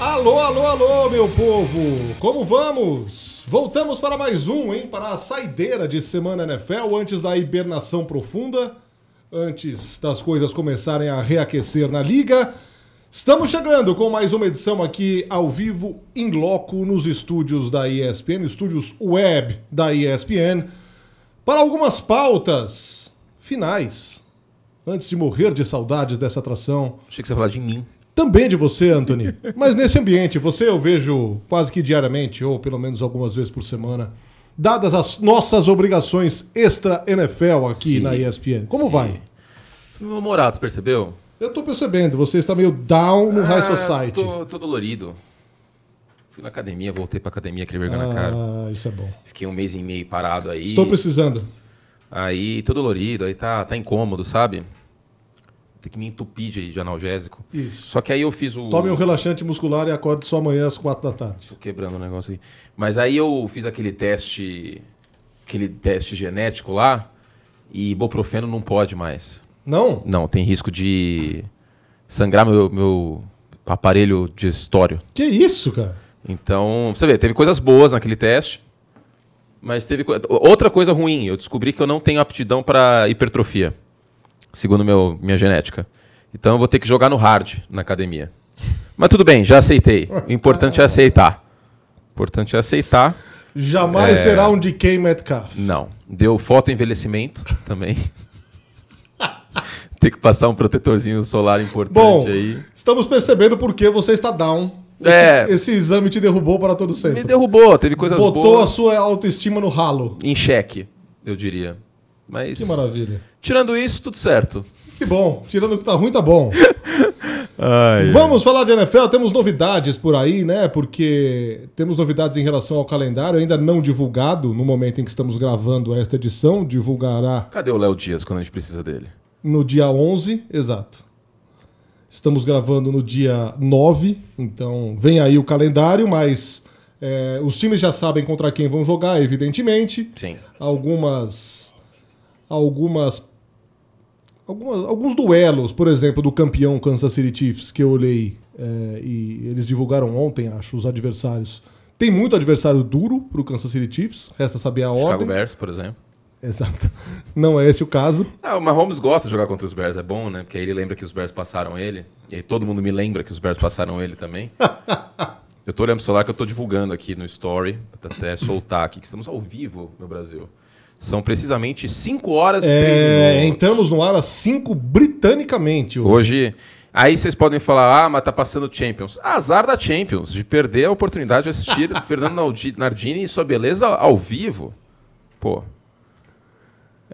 Alô, alô, alô, meu povo! Como vamos? Voltamos para mais um, hein? Para a saideira de semana NFL, antes da hibernação profunda, antes das coisas começarem a reaquecer na liga. Estamos chegando com mais uma edição aqui ao vivo, em loco, nos estúdios da ESPN, estúdios web da ESPN, para algumas pautas finais. Antes de morrer de saudades dessa atração, Achei que você ia falar de mim. Também de você, Anthony. Mas nesse ambiente, você eu vejo quase que diariamente, ou pelo menos algumas vezes por semana, dadas as nossas obrigações extra NFL aqui Sim. na ESPN. Como vai? Meu morado, você percebeu? Eu tô percebendo, você está meio down no High Ah, Society. Tô, tô dolorido. Fui na academia, voltei pra academia, aquele vergonha na cara. Ah, isso é bom. Fiquei um mês e meio parado aí. Estou precisando. Aí, tô dolorido, aí tá, tá incômodo, sabe? Tem que me entupir de, de analgésico. Isso. Só que aí eu fiz o. Tome um relaxante muscular e acorde só amanhã às quatro da tarde. Tô quebrando o negócio aí. Mas aí eu fiz aquele teste. Aquele teste genético lá. E ibuprofeno não pode mais. Não? Não, tem risco de sangrar meu, meu aparelho digestório. Que isso, cara? Então, você vê, teve coisas boas naquele teste, mas teve outra coisa ruim. Eu descobri que eu não tenho aptidão para hipertrofia, segundo meu, minha genética. Então, eu vou ter que jogar no hard na academia. Mas tudo bem, já aceitei. O importante é aceitar. O importante é aceitar. Jamais É. será um DK Metcalf. Não. Deu fotoenvelhecimento também. Tem que passar um protetorzinho solar importante Bom, aí. estamos percebendo por que você está down. É. Esse, esse exame te derrubou para todo sempre. Me derrubou, teve coisas Botou boas. a sua autoestima no ralo. em xeque, eu diria. Mas Que maravilha. tirando isso, tudo certo. Que bom. Tirando o que tá ruim, tá bom. Vamos falar de NFL. Temos novidades por aí, né? Porque temos novidades em relação ao calendário, ainda não divulgado no momento em que estamos gravando esta edição. Divulgará Cadê o Léo Dias quando a gente precisa dele? no dia 11, exato. Estamos gravando no dia 9, então vem aí o calendário, mas é, os times já sabem contra quem vão jogar, evidentemente. Sim. algumas algumas algumas alguns duelos, por exemplo, do campeão Kansas City Chiefs que eu olhei é, e eles divulgaram ontem, acho, os adversários. Tem muito adversário duro pro Kansas City Chiefs, resta saber a Chicago ordem. Bears, por exemplo. Exato. Não é esse o caso. Ah, o Mahomes gosta de jogar contra os Bears, é bom, né? Porque aí ele lembra que os Bears passaram ele. E aí todo mundo me lembra que os Bears passaram ele também. eu tô olhando pro celular que eu tô divulgando aqui no Story, pra até soltar aqui, que estamos ao vivo no Brasil. São precisamente 5 horas e 3 É, minutos. entramos no ar às 5 britanicamente. hoje. Hoje. Aí vocês podem falar, ah, mas tá passando Champions. Azar da Champions, de perder a oportunidade de assistir Fernando Nardini e sua beleza ao vivo. Pô.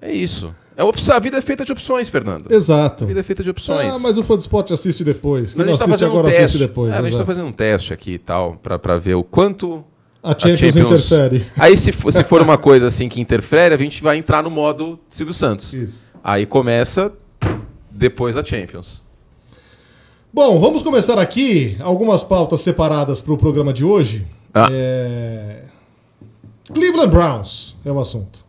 É isso. É opção, a vida é feita de opções, Fernando. Exato. A vida é feita de opções. Ah, mas o fã do esporte assiste depois. Quem Mas a não gente tá fazendo um agora teste. assiste depois. É, a gente tá exato. fazendo um teste aqui e tal, pra ver o quanto A Champions, interfere. Aí se for, se for uma coisa assim que interfere, a gente vai entrar no modo Silvio Santos. Isso. Aí começa depois da Champions. Bom, vamos começar aqui algumas pautas separadas para o programa de hoje. Ah. É... Cleveland Browns é o assunto.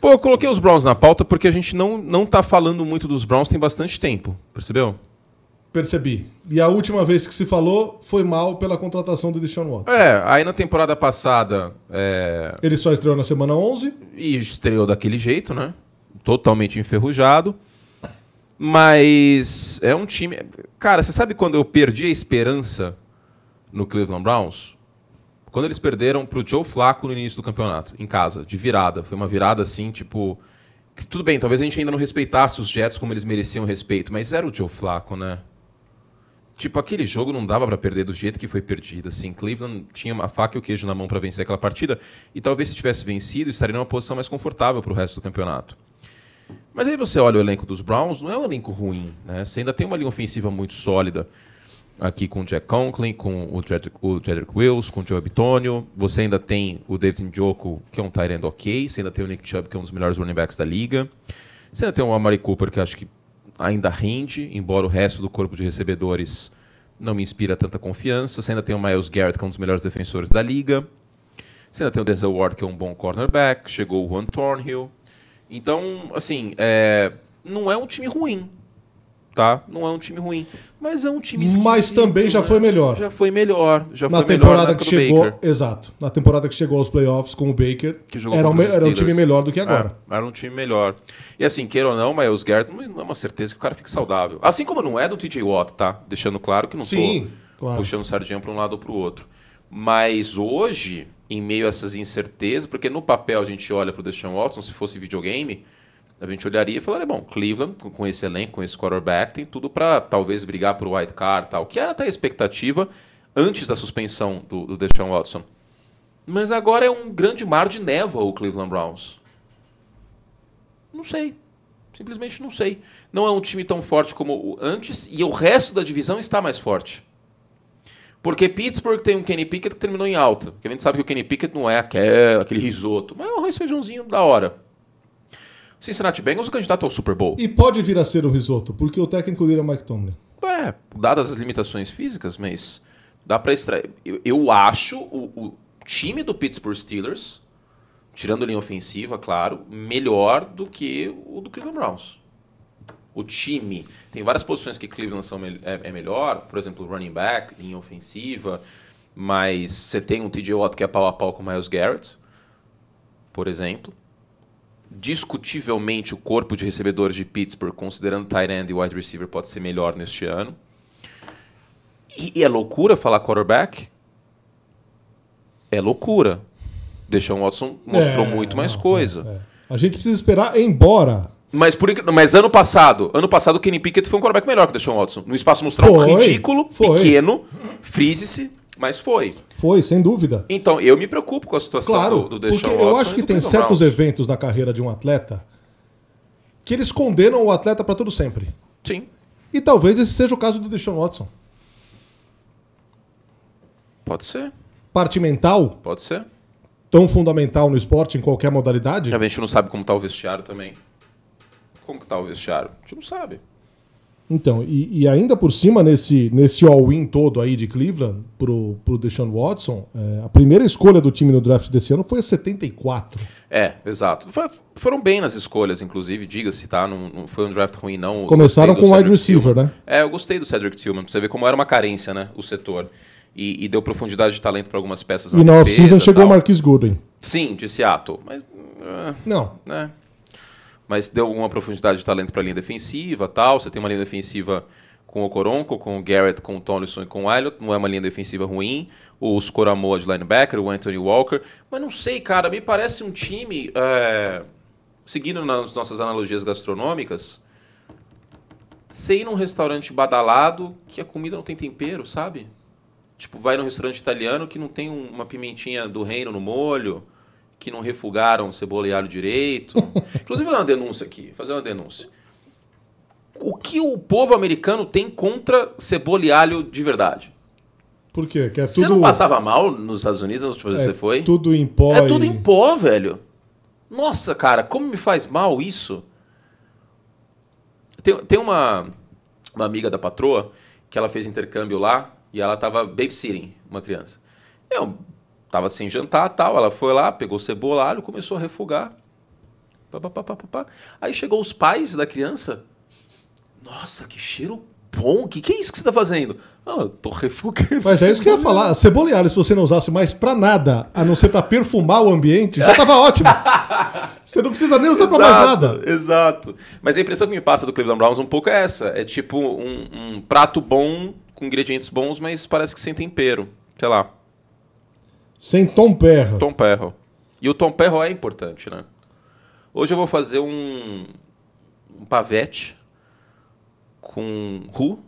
Pô, eu coloquei os Browns na pauta porque a gente não, não tá falando muito dos Browns tem bastante tempo, percebeu? Percebi. E a última vez que se falou foi mal pela contratação do Deshaun Watson. É, aí na temporada passada é, Ele só estreou na semana 11. e estreou daquele jeito, né? Totalmente enferrujado. Mas é um time. Cara, você sabe quando eu perdi a esperança no Cleveland Browns? Quando eles perderam pro Joe Flacco no início do campeonato, em casa, de virada. Foi uma virada assim, tipo. que tudo bem, talvez a gente ainda não respeitasse os Jets como eles mereciam respeito, mas era o Joe Flacco, né? Tipo, aquele jogo não dava pra perder do jeito que foi perdido. Assim, Cleveland tinha uma faca e o queijo na mão pra vencer aquela partida. E talvez se tivesse vencido, estaria numa posição mais confortável pro resto do campeonato. Mas aí você olha o elenco dos Browns, não é um elenco ruim, né? Você ainda tem uma linha ofensiva muito sólida aqui com o Jack Conklin, com o Jedrick, o Jedrick Wills, com o Joe Bitonio. Você ainda tem o David Njoku, que é um tight end ok. Você ainda tem o Nick Chubb, que é um dos melhores running backs da liga. Você ainda tem o Amari Cooper, que acho que ainda rende, embora o resto do corpo de recebedores não me inspira tanta confiança. Você ainda tem o Miles Garrett, que é um dos melhores defensores da liga. Você ainda tem o Denzel Ward, que é um bom cornerback. Chegou o Juan Thornhill. Então, assim, é, não é um time ruim. Tá? Não é um time ruim, mas é um time Mas esquisito, também já né? foi melhor. Já foi melhor, já Na foi melhor temporada na que chegou, Baker, exato. Na temporada que chegou aos playoffs com o Baker, que jogou era, um, era um time melhor do que agora. É, era um time melhor. E assim, queira ou não, Miles Garrett não é uma certeza que o cara fique saudável. Assim como não é do TJ Watt, tá? Deixando claro que não Sim, tô claro. puxando sardinha para um lado ou para o outro. Mas hoje, em meio a essas incertezas, porque no papel a gente olha para o Deshaun Watson, se fosse videogame, a gente olharia e falaria, bom, Cleveland, com- esse elenco, com esse quarterback, tem tudo para talvez brigar por white card tal, que era até a expectativa antes da suspensão do, do Deshaun Watson. Mas agora é um grande mar de névoa o Cleveland Browns. Não sei. Simplesmente não sei. Não é um time tão forte como antes e o resto da divisão está mais forte. Porque Pittsburgh tem um Kenny Pickett que terminou em alta. Porque a gente sabe que o Kenny Pickett não é aquele, risoto, mas é um arroz feijãozinho da hora. O Cincinnati Bengals é o candidato ao Super Bowl. E pode vir a ser o risoto, porque o técnico dele é Mike Tomlin. É, dadas as limitações físicas, mas dá pra extrair. Eu, eu acho o, o time do Pittsburgh Steelers, tirando a linha ofensiva, claro, melhor do que o do Cleveland Browns. O time. Tem várias posições que Cleveland são, é, é melhor, por exemplo, running back, linha ofensiva, mas você tem um TJ Watt que é pau a pau com o Miles Garrett, por exemplo. Discutivelmente, o corpo de recebedores de Pittsburgh, considerando tight end e wide receiver, pode ser melhor neste ano. E, e é loucura falar quarterback? É loucura. Deshaun Watson mostrou É, muito mais não, coisa. é, é. A gente precisa esperar, embora. Mas, por, mas ano passado, ano passado o Kenny Pickett foi um quarterback melhor que o Deshaun Watson. No espaço amostral Foi, ridículo, foi. pequeno, frise-se, mas foi. Foi, sem dúvida. Então, eu me preocupo com a situação Claro, do, do porque Deshaun eu Watson acho e que tem certos Browns. eventos na carreira de um atleta que eles condenam o atleta para todo sempre. Sim, E talvez esse seja o caso do Deshaun Watson. pode ser, Parte mental, pode ser. tão fundamental no esporte, em qualquer modalidade. A gente não sabe como tá o vestiário também. Como que tá o vestiário? A gente não sabe. Então, e, e ainda por cima, nesse, nesse all-in todo aí de Cleveland pro, pro Deshaun Watson, é, a primeira escolha do time no draft desse ano foi a 74. É, exato. Foi- foram bem nas escolhas, inclusive, diga-se, tá? Não, não foi um draft ruim, não. Começaram com wide Cedric receiver, Tillman. né? É, eu gostei do Cedric Tillman, pra você ver como era uma carência, né? O setor. E, e deu profundidade de talento para algumas peças E na off-season chegou o. Marquis Goodwin. Sim, de Seattle. Mas. ah, Não, né? Mas deu alguma profundidade de talento para a linha defensiva tal. Você tem uma linha defensiva com o Coronco, com o Garrett, com o Tonison e com o Elliott. Não é uma linha defensiva ruim. Os Coramoa de linebacker, o Anthony Walker. Mas não sei, cara. Me parece um time. é, seguindo nas nossas analogias gastronômicas. Você ir num restaurante badalado que a comida não tem tempero, sabe? Tipo, vai num restaurante italiano que não tem um- uma pimentinha do reino no molho, que não refugaram cebola e alho direito. Inclusive, vou fazer uma denúncia aqui, fazer uma denúncia. O que o povo americano tem contra cebola e alho de verdade? por quê? Que é Você tudo, não passava mal nos Estados Unidos, nas últimas vezes é que você foi? tudo em pó. É tudo e- em pó, velho. Nossa, cara, como me faz mal isso? Tem, tem uma, uma amiga da patroa que ela fez intercâmbio lá e ela tava babysitting uma criança. Eu tava sem jantar tal, ela foi lá, pegou cebola, alho, começou a refogar. Pá, pá, pá. Aí chegou os pais da criança. Nossa, que cheiro bom. O que, que é isso que você tá fazendo? Ah, eu tô refogando. Mas é isso que eu ia falar. A cebola e alho, se você não usasse mais pra nada, a não ser pra perfumar o ambiente, já tava ótimo. Você não precisa nem usar pra mais nada. Exato. Mas a impressão que me passa do Cleveland Browns um pouco é essa. É tipo um, um prato bom, com ingredientes bons, mas parece que sem tempero. Sei lá, Sem tom perra. Tom Perro. E o Tom Perro é importante, né? Hoje eu vou fazer um, um pavete com roux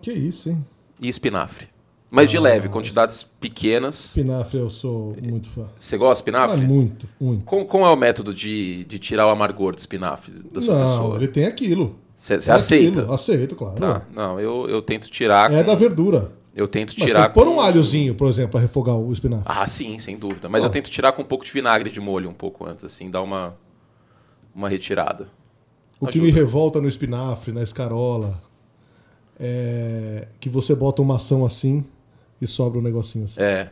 Que isso, hein? e espinafre. Mas de leve, quantidades pequenas. Espinafre eu sou muito fã. Você gosta de Ah, espinafre? muito, muito. Como, como é o método de, de tirar o amargor de espinafre da sua Não, pessoa? ele tem aquilo. Você você É aceita? aquilo, Aceito, claro. Tá. Não, eu, eu tento tirar. É com- da verdura. Eu tento Mas tirar. que pôr um alhozinho, por exemplo, pra refogar o espinafre. Ah, sim, sem dúvida. Mas Ó. eu tento tirar com um pouco de vinagre de molho um pouco antes, assim, dar uma, uma retirada. O que ajuda. me revolta no espinafre, na escarola, é que você bota uma ação assim e sobra um negocinho assim. É.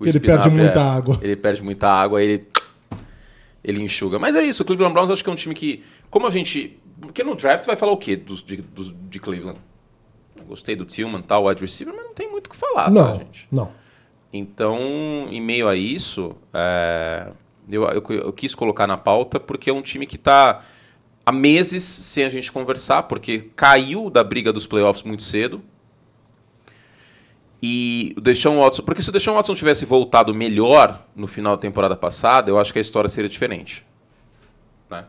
Ele perde muita é- água. Ele perde muita água, ele ele enxuga. Mas é isso, o Cleveland Browns acho que é um time que, como a gente Porque no draft vai falar o quê dos, de, dos, de Cleveland? Gostei do Tillman, tal, wide receiver, mas não tem muito o que falar, não, tá, gente? não. Então, em meio a isso, é, eu, eu, eu quis colocar na pauta porque é um time que está há meses sem a gente conversar, porque caiu da briga dos playoffs muito cedo. E o Deshaun Watson, porque se o Deshaun Watson tivesse voltado melhor no final da temporada passada, eu acho que a história seria diferente. Né?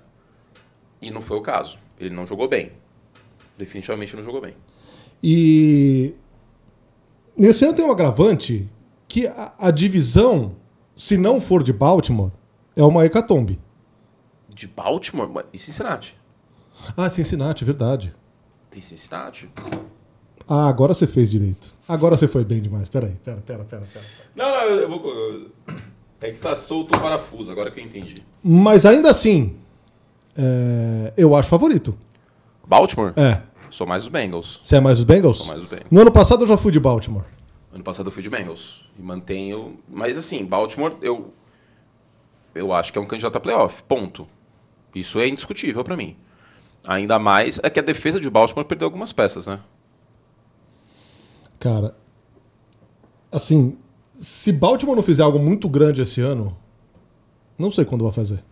E não foi o caso. Ele não jogou bem. Definitivamente não jogou bem. E nesse ano tem um agravante que a, a divisão, se não for de Baltimore, é uma hecatombe. De Baltimore? E Cincinnati? Ah, Cincinnati, verdade. Tem Cincinnati. Ah, agora você fez direito. Agora você foi bem demais. Peraí, pera, pera, pera, pera. Não, não, eu vou. É que tá solto o parafuso, agora que eu entendi. Mas ainda assim, é, eu acho favorito. Baltimore? É. Sou mais os Bengals. Você é mais os Bengals? Sou mais os Bengals. No ano passado eu já fui de Baltimore. Ano passado eu fui de Bengals. E mantenho. Mas assim, Baltimore, eu. Eu acho que é um candidato a playoff. Ponto. Isso é indiscutível pra mim. Ainda mais é que a defesa de Baltimore perdeu algumas peças, né? Cara, assim, se Baltimore não fizer algo muito grande esse ano, não sei quando vai fazer.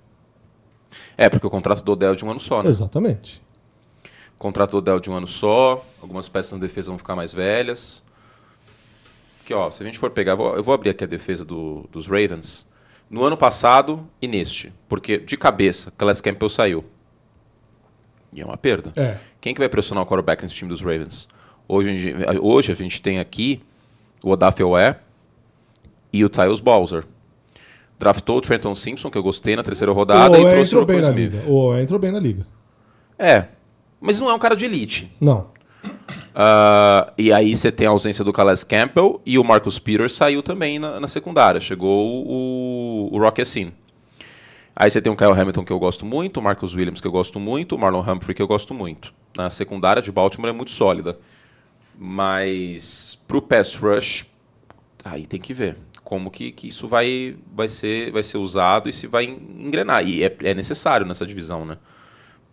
É, porque o contrato do Odell é de um ano só, né? Exatamente. O contrato do Odell é de um ano só. Algumas peças na defesa vão ficar mais velhas. Que, ó, se a gente for pegar, eu vou, eu vou abrir aqui a defesa do- dos Ravens. No ano passado e neste. Porque, de cabeça, Calais Campbell saiu. E é uma perda. É. Quem que vai pressionar o quarterback nesse time dos Ravens? Hoje, a gente- hoje a gente tem aqui o Odafe e o Tyus Bowser. Draftou o Trenton Simpson, que eu gostei na terceira rodada, o e trouxe o entrou bem Rocco na Smith. liga. O entrou bem na liga. É, mas não é um cara de elite. Não. Ah, e aí você tem a ausência do Calais Campbell e o Marcus Peters saiu também na, na secundária. Chegou o, o Rock Assim. Aí você tem o Kyle Hamilton que eu gosto muito, o Marcus Williams que eu gosto muito, o Marlon Humphrey que eu gosto muito. Na secundária de Baltimore é muito sólida. Mas pro pass rush, aí tem que ver como que, que isso vai, vai, ser, vai ser usado e se vai engrenar. E é, é necessário nessa divisão, né?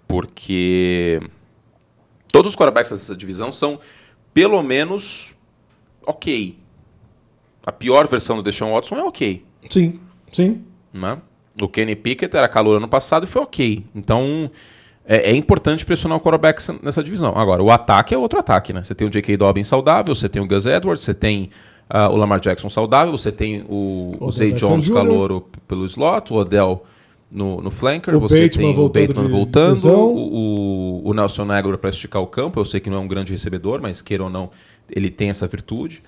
Porque todos os quarterbacks dessa divisão são pelo menos ok. A pior versão do Deshaun Watson é ok. Sim, sim. Né? O Kenny Pickett era calor ano passado e foi ok. Então é, é importante pressionar o quarterback nessa divisão. Agora, o ataque é outro ataque, né? Você tem o J.K. Dobbins saudável, você tem o Gus Edwards, você tem ah, o Lamar Jackson saudável, você tem o, o Zay Jones calouro pelo slot, o Odell no, no flanker, O você Bateman tem o Bateman de voltando, lesão. o, o, o Nelson Aguilar para esticar o campo. Eu sei que não é um grande recebedor, mas queira ou não, ele tem essa virtude.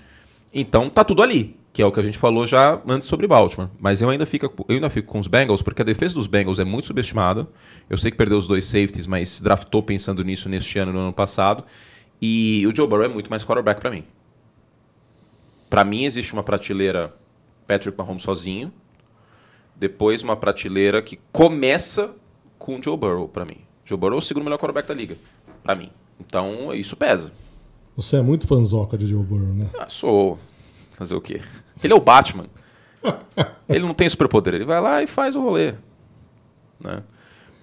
Então tá tudo ali, que é o que a gente falou já antes sobre Baltimore. Mas eu ainda fico, eu ainda fico com os Bengals, porque a defesa dos Bengals é muito subestimada. Eu sei que perdeu os dois safeties, mas draftou pensando nisso neste ano e no ano passado. E o Joe Burrow é muito mais quarterback para mim. Para mim existe uma prateleira Patrick Mahomes sozinho, depois uma prateleira que começa com o Joe Burrow para mim. Joe Burrow é o segundo melhor quarterback da liga, para mim. Então isso pesa. Você é muito fanzoca de Joe Burrow, né? Ah, sou. Fazer o quê? Ele é o Batman. ele não tem superpoder. Ele vai lá e faz o rolê. Né?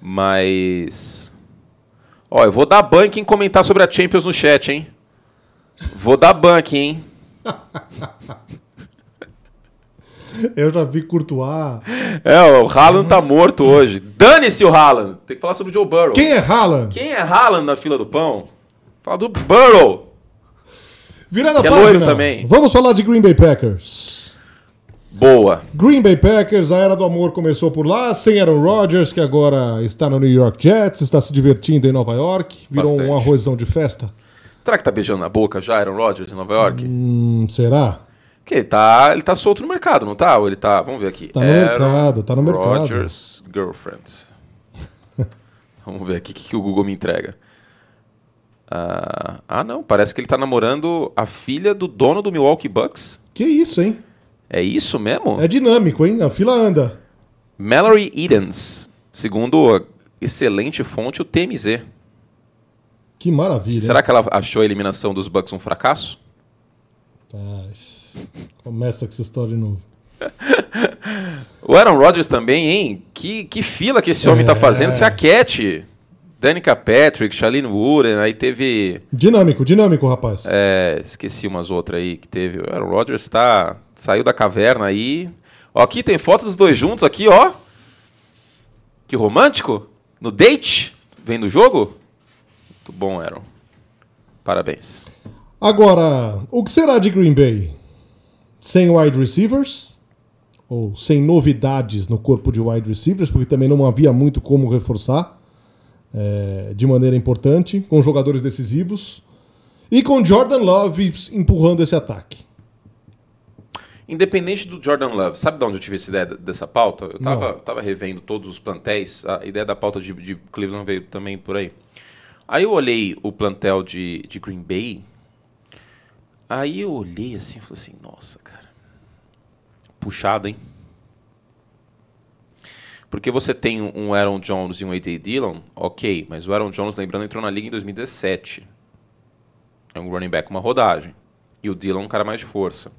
Mas. Ó, eu vou dar bank em comentar sobre a Champions no chat, hein? Vou dar bank, hein? Eu já vi Courtois. É, o Haaland tá morto hoje. Dane-se o Haaland. Tem que falar sobre o Joe Burrow. Quem é Haaland? Quem é Haaland na fila do pão? Fala do Burrow. Virando a é página. também. Vamos falar de Green Bay Packers. Boa. Green Bay Packers, a era do amor começou por lá, sem Aaron Rodgers, que agora está no New York Jets, está se divertindo em Nova York, virou Bastante. um arrozão de festa. Será que tá beijando na boca já Aaron Rodgers em Nova York? Hum, será? Que ele tá, ele tá solto no mercado, não tá? Ou ele tá. Vamos ver aqui. Tá no mercado, tá no mercado. Rogers Girlfriend. Vamos ver aqui o que, que o Google me entrega. Ah, ah, não. Parece que ele tá namorando a filha do dono do Milwaukee Bucks. Que isso, hein? É isso mesmo? É dinâmico, hein? A fila anda. Mallory Edens. Segundo a excelente fonte, o TMZ. Que maravilha. Será hein? que ela achou a eliminação dos Bucks um fracasso? Tá. Começa com essa história de novo. O Aaron Rodgers também, hein? Que, que fila que esse homem tá É. fazendo, se aquete. Danica Patrick, Shailene Wooden, aí teve. Dinâmico, dinâmico, rapaz. É, esqueci umas outras aí que teve. O Aaron Rodgers tá, saiu da caverna aí. Ó, aqui tem foto dos dois juntos aqui, ó. Que romântico. No date. Vem no jogo. Muito bom, Aaron. Parabéns. Agora, o que será de Green Bay? Sem wide receivers? Ou sem novidades no corpo de wide receivers? Porque também não havia muito como reforçar é, de maneira importante, com jogadores decisivos. E com Jordan Love empurrando esse ataque. Independente do Jordan Love, sabe de onde eu tive essa ideia dessa pauta? Eu tava, tava revendo todos os plantéis, a ideia da pauta de, de, Cleveland veio também por aí. Aí eu olhei o plantel de, de Green Bay, aí eu olhei assim e falei assim, nossa, cara, puxado, hein? Porque você tem um Aaron Jones e um A.J. Dillon, ok, mas o Aaron Jones, lembrando, entrou na liga em 2017. É um running back, uma rodagem. E o Dillon é um cara mais de força.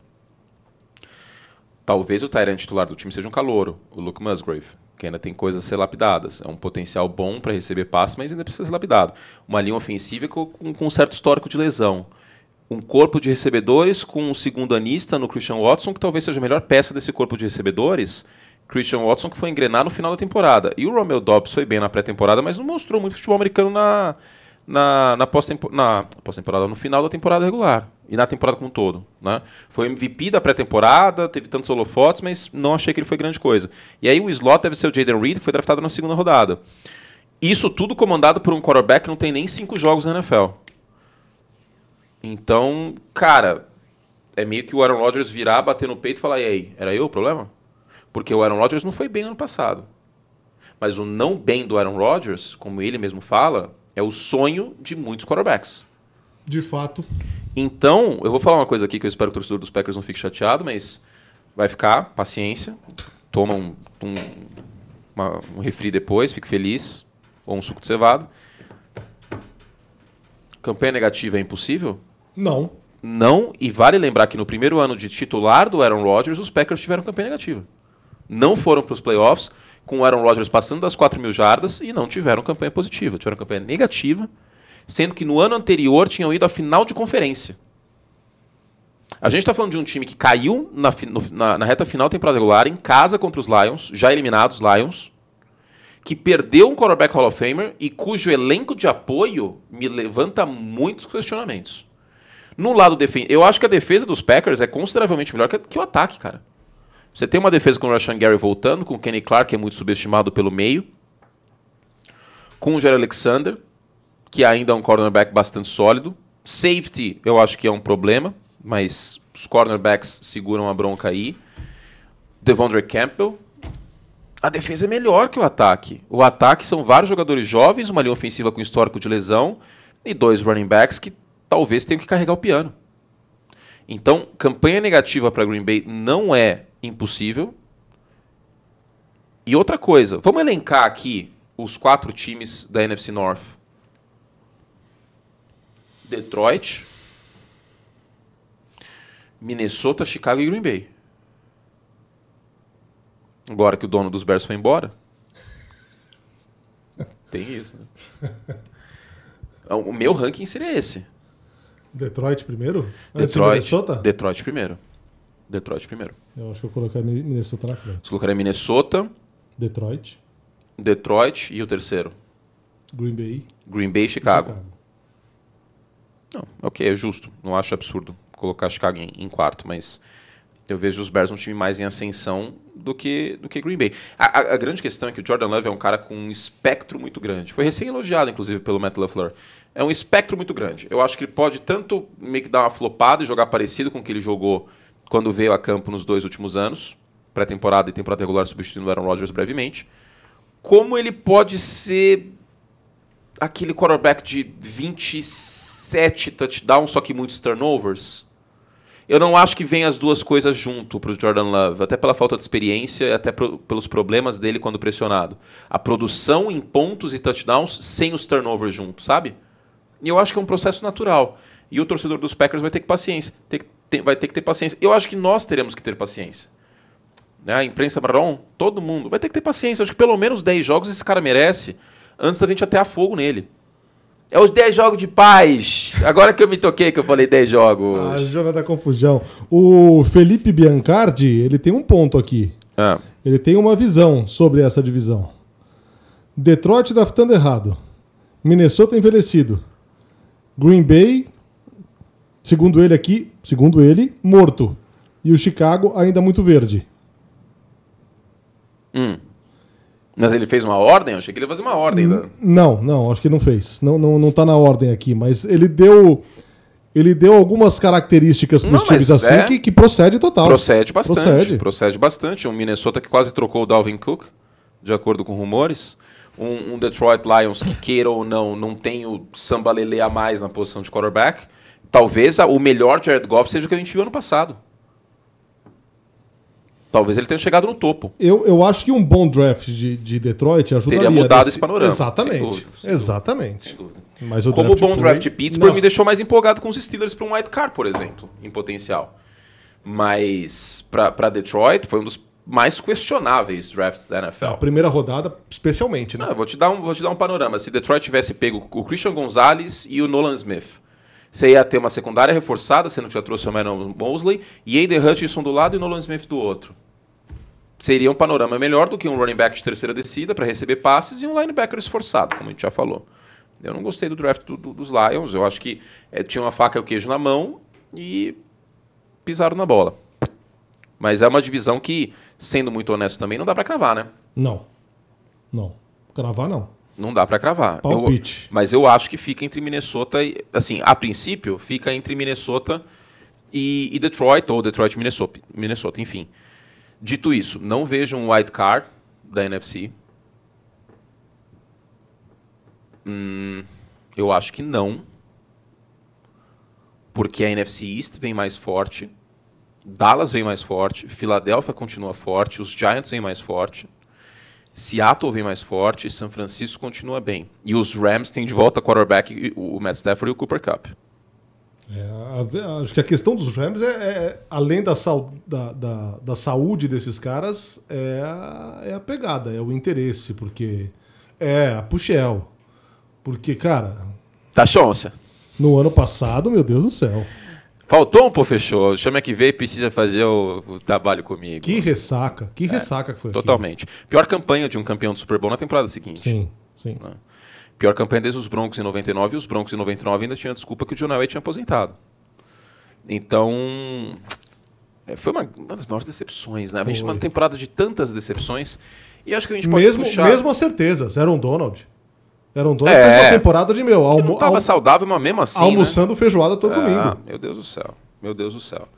Talvez o Tyrant titular do time seja um calouro, o Luke Musgrave, que ainda tem coisas a ser lapidadas. É um potencial bom para receber passes, mas ainda precisa ser lapidado. Uma linha ofensiva com, com um certo histórico de lesão. Um corpo de recebedores com um segundo anista no Christian Watson, que talvez seja a melhor peça desse corpo de recebedores. Christian Watson, que foi engrenar no final da temporada. E o Romeo Dobbs foi bem na pré-temporada, mas não mostrou muito futebol americano na, na, na pós-temporada, pós no final da temporada regular e na temporada como um todo. Né? Foi MVP da pré-temporada, teve tantos holofotes, mas não achei que ele foi grande coisa. E aí o slot deve ser o Jaden Reed, que foi draftado na segunda rodada. Isso tudo comandado por um quarterback que não tem nem cinco jogos na NFL. Então, cara, é meio que o Aaron Rodgers virar, bater no peito e falar: e aí, era eu o problema? Porque o Aaron Rodgers não foi bem ano passado. Mas o não bem do Aaron Rodgers, como ele mesmo fala, é o sonho de muitos quarterbacks. De fato. Então, eu vou falar uma coisa aqui que eu espero que o torcedor dos Packers não fique chateado, mas vai ficar, paciência. Toma um, um, uma, um refri depois, fique feliz. Ou um suco de cevado. Campanha negativa é impossível? Não. Não, e vale lembrar que no primeiro ano de titular do Aaron Rodgers, os Packers tiveram campanha negativa. Não foram para os playoffs, com o Aaron Rodgers passando das 4 mil jardas e não tiveram campanha positiva, tiveram campanha negativa, sendo que no ano anterior tinham ido à final de conferência. A gente está falando de um time que caiu na, na, na, reta final da temporada regular, em casa contra os Lions, já eliminados Lions, que perdeu um quarterback Hall of Famer e cujo elenco de apoio me levanta muitos questionamentos. No lado defensivo, eu acho que a defesa dos Packers é consideravelmente melhor que, que o ataque, cara. Você tem uma defesa com o Rashan Gary voltando, com o Kenny Clark, que é muito subestimado pelo meio, com o Jerry Alexander, que ainda é um cornerback bastante sólido. Safety, eu acho que é um problema, mas os cornerbacks seguram a bronca aí. Devondre Campbell. A defesa é melhor que o ataque. O ataque são vários jogadores jovens, uma linha ofensiva com histórico de lesão e dois running backs que talvez tenham que carregar o piano. Então, campanha negativa para Green Bay não é impossível. E outra coisa, vamos elencar aqui os quatro times da NFC North. Detroit, Minnesota, Chicago e Green Bay. Agora que o dono dos Bears foi embora. Tem isso, né? O meu ranking seria esse. Detroit primeiro? Detroit, Minnesota? Detroit primeiro. Detroit primeiro. Eu acho que eu coloquei Minnesota na frente. Você colocaria Minnesota. Detroit. Detroit e o terceiro? Green Bay. Green Bay e Chicago. Chicago. Não, ok, é justo. Não acho absurdo colocar Chicago em, em, quarto, mas eu vejo os Bears um time mais em ascensão do que, do que Green Bay. A, a, a, grande questão é que o Jordan Love é um cara com um espectro muito grande. Foi recém-elogiado, inclusive, pelo Matt LaFleur. É um espectro muito grande. Eu acho que ele pode tanto meio que dar uma flopada e jogar parecido com o que ele jogou quando veio a campo nos dois últimos anos, pré-temporada e temporada regular substituindo o Aaron Rodgers brevemente, como ele pode ser aquele quarterback de 27 touchdowns, só que muitos turnovers. Eu não acho que vem as duas coisas junto para o Jordan Love, até pela falta de experiência e até pro, pelos problemas dele quando pressionado. A produção em pontos e touchdowns sem os turnovers junto, sabe? E eu acho que é um processo natural. E o torcedor dos Packers vai ter que paciência, ter, ter, vai ter que ter paciência. Eu acho que nós teremos que ter paciência. Né? A imprensa marrom, todo mundo vai ter que ter paciência. Eu acho que pelo menos 10 jogos esse cara merece antes da gente atear fogo nele. É os 10 jogos de paz. Agora que eu me toquei que eu falei 10 jogos. Ah, Jona da confusão. O Felipe Biancardi, ele tem um ponto aqui. Ah, Ele tem uma visão sobre essa divisão. Detroit draftando errado. Minnesota envelhecido. Green Bay, segundo ele aqui, segundo ele, morto. E o Chicago ainda muito verde. Mas ele fez uma ordem? Eu achei que ele ia fazer uma ordem. né? Não, não, acho que não fez. Não, não, não tá na ordem aqui, mas ele deu ele deu algumas características para os times assim é- que, que procede total. Procede bastante. Procede. Procede. bastante. Um Minnesota que quase trocou o Dalvin Cook, de acordo com rumores. Um, um Detroit Lions que, queira ou não, não tem o samba lele a mais na posição de quarterback. Talvez o melhor Jared Goff seja o que a gente viu ano passado. Talvez ele tenha chegado no topo. Eu, eu acho que um bom draft de, de Detroit ajudaria. Teria mudado nesse- esse panorama, sem Exatamente. dúvida, sem exatamente. dúvida. Mas o Como o bom foi- draft de Pittsburgh Nossa, me deixou mais empolgado com os Steelers para um wild card, por exemplo, em potencial. Mas para Detroit foi um dos mais questionáveis drafts da NFL. A primeira rodada, especialmente, né? Não, eu vou te dar um, vou te dar um panorama. Se Detroit tivesse pego o Christian Gonzalez e o Nolan Smith, você ia ter uma secundária reforçada, sendo que já trouxe o Manon Mosley, e Aiden Hutchinson do lado e Nolan Smith do outro. Seria um panorama melhor do que um running back de terceira descida para receber passes e um linebacker esforçado, como a gente já falou. Eu não gostei do draft do- do- dos Lions. Eu acho que eh, tinha uma faca e o queijo na mão e pisaram na bola. Mas é uma divisão que, sendo muito honesto também, não dá para cravar, né? Não. Não. Cravar, não. Não dá pra cravar. Palpite. Eu- mas eu acho que fica entre Minnesota e. Assim, a princípio, fica entre Minnesota e, e Detroit, ou Detroit e Minnesota, Minnesota, enfim. Dito isso, não vejo um wild card da NFC. Hum, eu acho que não. Porque a NFC East vem mais forte. Dallas vem mais forte. Filadélfia continua forte. Os Giants vem mais forte. Seattle vem mais forte, São Francisco continua bem. E os Rams têm de volta quarterback o Matt Stafford e o Cooper Cup. É, acho que a questão dos Rams é, é, além da, da, da, da saúde desses caras, é a, é a pegada, é o interesse, porque é a Puxel. Porque, cara, Tá chonça. no ano passado, meu Deus do céu, Faltou um fechou. Chama que veio e precisa fazer o, o trabalho comigo. que ressaca, que ressaca que foi aquilo. Totalmente. Pior campanha de um campeão do Super Bowl na temporada seguinte. Sim, sim. Pior campanha desde os Broncos em 99 e os Broncos em 99 ainda tinha a desculpa que o John Elway tinha aposentado. Então, é, foi uma, uma das maiores decepções, né? A gente Foi. uma temporada de tantas decepções e acho que a gente pode Mesmo, puxar... mesmo a certeza, Aaron Donald. Aaron Donald É. fez uma temporada de meu, almo, tava al- saudável, mas mesmo assim, né? almoçando feijoada todo Ah, domingo. meu Deus do céu. Meu Deus do céu.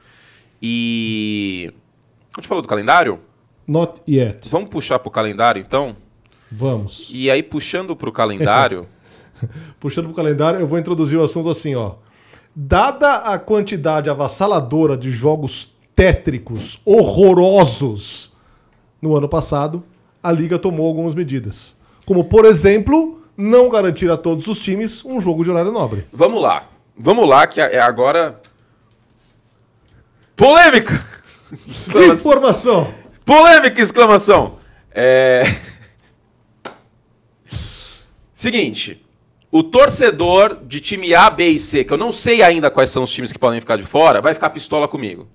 E. A gente falou do calendário? Not yet. Vamos puxar pro calendário, então? Vamos. E aí, puxando pro calendário. Puxando pro calendário, eu vou introduzir o assunto assim, ó. Dada a quantidade avassaladora de jogos tétricos, horrorosos no ano passado, a liga tomou algumas medidas. Como, por exemplo, não garantir a todos os times um jogo de horário nobre. vamos lá. Vamos lá, que é agora. Polêmica! Informação! Polêmica, exclamação! É. Seguinte. O torcedor de time A, B e C, que eu não sei ainda quais são os times que podem ficar de fora, vai ficar pistola comigo.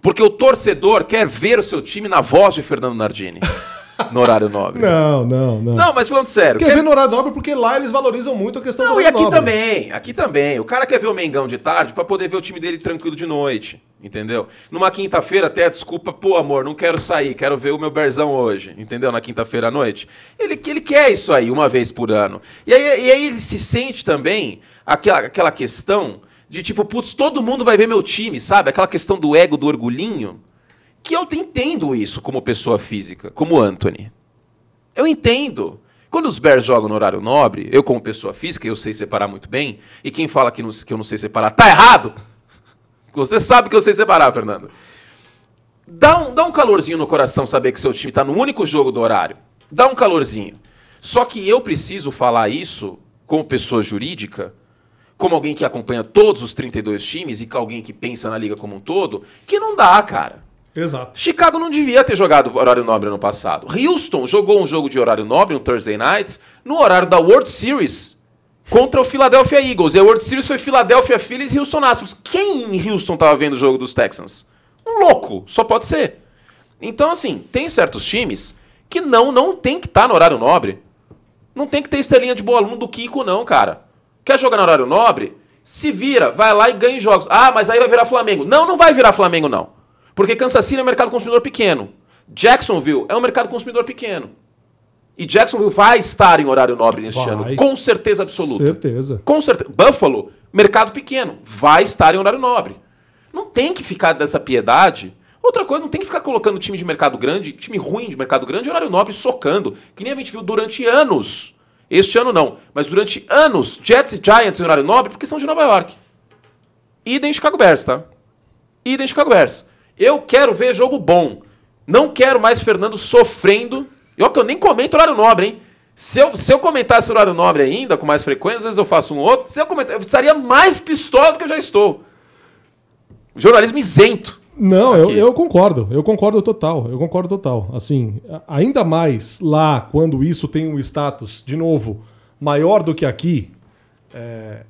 Porque o torcedor quer ver o seu time na voz de Fernando Nardini. no horário nobre. Não, não, não. Não, mas falando sério. Quer ver no horário nobre porque lá eles valorizam muito a questão do Não, e horário aqui nobre. também, aqui também. O cara quer ver o Mengão de tarde pra poder ver o time dele tranquilo de noite, entendeu? Numa quinta-feira até a desculpa, pô, amor, não quero sair, quero ver o meu berzão hoje, entendeu? Na quinta-feira à noite. Ele, ele quer isso aí uma vez por ano. E aí, e aí ele se sente também aquela, aquela questão de tipo, putz, todo mundo vai ver meu time, sabe? Aquela questão do ego, do orgulhinho. Que eu entendo isso como pessoa física, como Anthony. Eu entendo. Quando os Bears jogam no horário nobre, eu como pessoa física, eu sei separar muito bem, e quem fala que, não- que eu não sei separar, tá errado! Você sabe que eu sei separar, Fernando. Dá um, dá um calorzinho no coração saber que seu time tá no único jogo do horário. Dá um calorzinho. Só que eu preciso falar isso como pessoa jurídica, como alguém que acompanha todos os 32 times e alguém que pensa na liga como um todo, que não dá, cara. Exato. Chicago não devia ter jogado horário nobre ano passado. Houston jogou um jogo de horário nobre, um Thursday Night, no horário da World Series contra o Philadelphia Eagles. E a World Series foi Philadelphia Phillies e Houston Astros. Quem em Houston tava vendo o jogo dos Texans? Um louco, só pode ser. Então, assim, tem certos times que não, não tem que estar tá no horário nobre. Não tem que ter estrelinha de bom aluno do Kiko, não, cara. Quer jogar no horário nobre? Se vira, vai lá e ganha jogos. Ah, mas aí vai virar Flamengo. Não, não vai virar Flamengo, não. Porque Kansas City é um mercado consumidor pequeno. Jacksonville é um mercado consumidor pequeno. E Jacksonville vai estar em horário nobre neste vai. ano, com certeza absoluta. Certeza. Com certeza. Buffalo, mercado pequeno, vai estar em horário nobre. Não tem que ficar dessa piedade. Outra coisa, não tem que ficar colocando time de mercado grande, time ruim de mercado grande, horário nobre, socando. Que nem a gente viu durante anos. Este ano não, mas durante anos, Jets e Giants em horário nobre, porque são de Nova York. Idem Chicago Bears, tá? Idem Chicago Bears. Eu quero ver jogo bom. Não quero mais Fernando sofrendo. E ó, que eu nem comento horário nobre, hein? Se eu, se eu comentasse horário nobre ainda, com mais frequência, às vezes eu faço um outro. Se eu comentar, eu estaria mais pistola do que eu já estou. Jornalismo isento. Não, eu, eu, concordo. Eu concordo total. Eu concordo total. Assim, ainda mais lá, quando isso tem um status, de novo, maior do que aqui, é,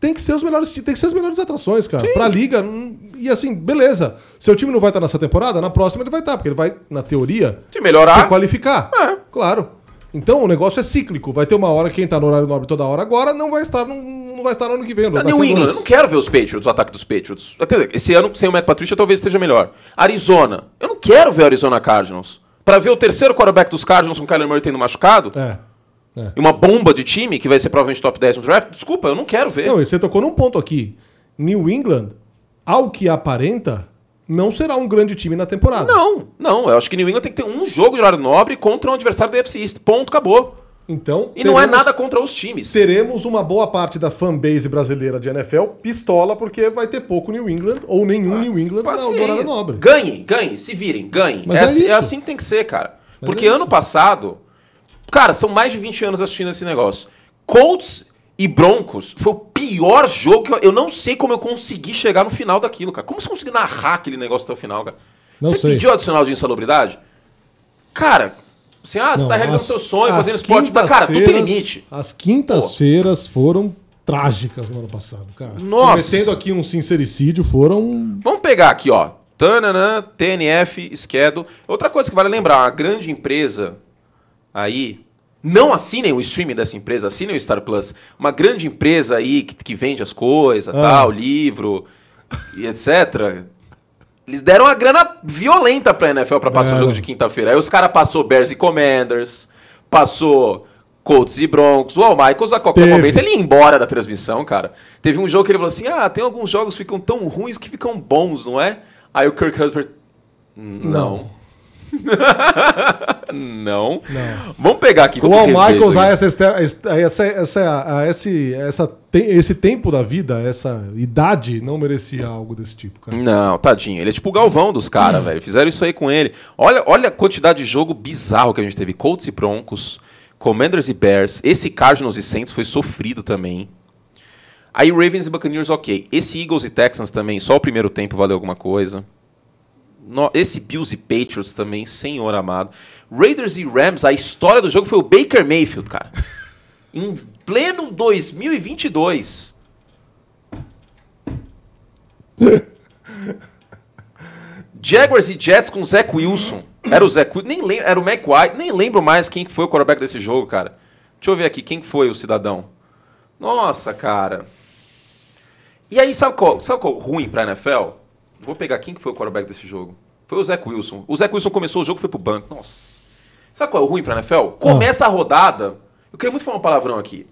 tem que ser os melhores, tem que ser as melhores atrações, cara. Sim. Pra liga. Hum, e assim, beleza. Seu time não vai estar nessa temporada, na próxima ele vai estar, porque ele vai, na teoria, se, melhorar. se qualificar. É. Claro. Então o negócio é cíclico. Vai ter uma hora que quem tá no horário nobre toda hora agora não vai estar, não, não vai estar no ano que vem. No New England, eu não quero ver os Patriots, o ataque dos Patriots. Esse ano, sem o Matt Patricia, talvez esteja melhor. Arizona. Eu não quero ver o Arizona Cardinals. Para ver o terceiro quarterback dos Cardinals com o Kyler Murray tendo machucado. É. É. E uma bomba de time que vai ser provavelmente top 10 no draft. Desculpa, eu não quero ver. Não, e você tocou num ponto aqui. New England, ao que aparenta, não será um grande time na temporada. Não, não. Eu acho que New England tem que ter um jogo de horário nobre contra um adversário da FC East. Ponto, acabou. Então, e teremos, não é nada contra os times. Teremos uma boa parte da fanbase brasileira de NFL pistola, porque vai ter pouco New England ou nenhum ah, New England na horário nobre. Ganhe, ganhe, se virem, ganhe. É, é, assim, é, assim, que tem que ser, cara. Mas porque é ano passado Cara, são mais de 20 anos assistindo esse negócio. Colts e Broncos foi o pior jogo que eu, eu não sei como eu consegui chegar no final daquilo, cara. Como você conseguiu narrar aquele negócio até o final, cara? Não você sei. pediu adicional de insalubridade? Cara, assim, ah, você tá realizando seu sonho, fazendo esporte. Mas, cara, tudo tem limite. As quintas-feiras foram trágicas no ano passado, cara. Nossa. Cometendo aqui um sincericídio, foram. Vamos pegar aqui, ó. Tananã, TNF, Schedule. Outra coisa que vale lembrar, uma grande empresa aí, não assinem o streaming dessa empresa, assinem o Star Plus. Uma grande empresa aí que, que vende as coisas, ah. tal, livro e etc. Eles deram uma grana violenta pra NFL pra passar é. o jogo de quinta-feira. Aí os caras passou Bears e Commanders, passou Colts e Broncos. O Al Michaels, a qualquer Teve. momento, ele ia embora da transmissão, cara. Teve um jogo que ele falou assim: ah, tem alguns jogos que ficam tão ruins que ficam bons, não é? Aí o Kirk Husband. Não. não. não. não. Vamos pegar aqui. O Al Michaels, a essa, essa, essa, esse, essa, esse tempo da vida, essa idade, não merecia algo desse tipo, cara. Não, tadinho. Ele é tipo o Galvão dos caras, hum. velho. Fizeram isso aí com ele. Olha, olha a quantidade de jogo bizarro que a gente teve. Colts e Broncos, Commanders e Bears. Esse Cardinals e Saints foi sofrido também. Aí Ravens e Buccaneers, ok. Esse Eagles e Texans também, só o primeiro tempo valeu alguma coisa. Esse Bills e Patriots também, senhor amado. Raiders e Rams, a história do jogo foi o Baker Mayfield, cara. em pleno 2022. Jaguars e Jets com Zach Wilson. Era o Zach Wilson, nem lembro, era o McWhite, nem lembro mais quem foi o quarterback desse jogo, cara. Deixa eu ver aqui, quem foi o cidadão? Nossa, cara. E aí, sabe qual, sabe qual ruim pra NFL? Vou pegar quem que foi o quarterback desse jogo. Foi o Zach Wilson. O Zach Wilson começou o jogo e foi pro banco. Nossa. Sabe qual é o ruim pra NFL? Começa ah. a rodada. Eu queria muito falar um palavrão aqui.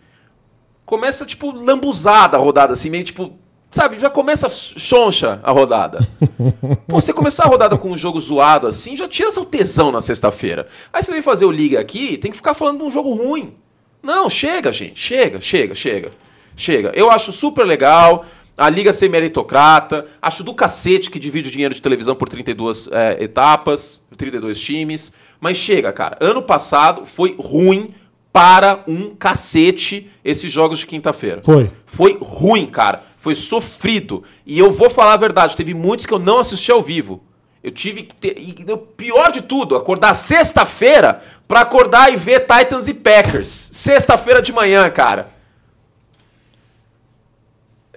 Começa, tipo, lambuzada a rodada, assim, meio tipo. Sabe, já começa choncha a rodada. Pô, você começar a rodada com um jogo zoado assim, já tira seu tesão na sexta-feira. Aí você vem fazer o Liga aqui, tem que ficar falando de um jogo ruim. Não, chega, gente. Chega, chega, chega. Chega. Eu acho super legal a liga ser meritocrata. Acho do cacete que divide o dinheiro de televisão por 32 é, etapas, 32 times. Mas chega, cara. Ano passado foi ruim para um cacete esses jogos de quinta-feira. Foi. Foi ruim, cara. Foi sofrido. E eu vou falar a verdade, teve muitos que eu não assisti ao vivo. Eu tive que ter. E o pior de tudo, acordar sexta-feira pra acordar e ver Titans e Packers. Sexta-feira de manhã, cara.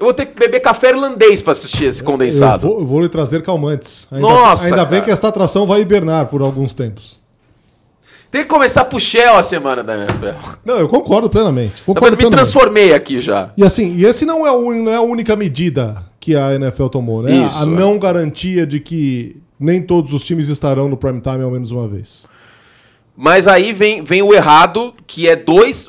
Eu vou ter que beber café irlandês pra assistir esse condensado. Eu vou, eu vou lhe trazer calmantes. Ainda, Nossa, Ainda bem cara. que esta atração vai hibernar por alguns tempos. Tem que começar pro Shell a semana da NFL. Não, eu concordo plenamente. Tá Concordo vendo? Me plenamente. transformei aqui já. E assim, e esse não é, o, não é a única medida que a NFL tomou, né? Isso, a é. não garantia de que nem todos os times estarão no prime time ao menos uma vez. Mas aí vem, vem o errado, que é dois.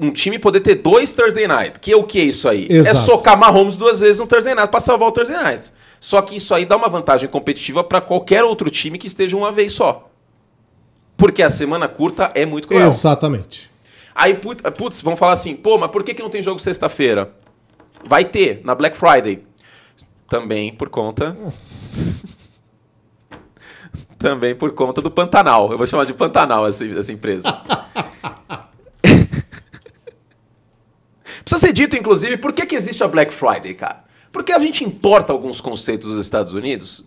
Um time poder ter dois Thursday Night. Que é o que é isso aí? É Exato. socar Mahomes duas vezes no Thursday Night pra salvar o Thursday Night. Só que isso aí dá uma vantagem competitiva pra qualquer outro time que esteja uma vez só. Porque a semana curta é muito cruel. Exatamente. Aí, put- putz, vão falar assim, pô, mas por que, que não tem jogo sexta-feira? Vai ter, na Black Friday. Também por conta. Também por conta do Pantanal. Eu vou chamar de Pantanal essa, essa empresa. Precisa ser dito, inclusive, por que, que existe a Black Friday, cara? Porque a gente importa alguns conceitos dos Estados Unidos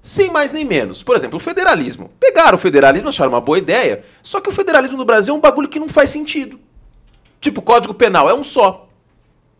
sem mais nem menos. Por exemplo, o federalismo. Pegaram o federalismo, acharam uma boa ideia, só que o federalismo no Brasil é um bagulho que não faz sentido. Tipo, o Código Penal é um só.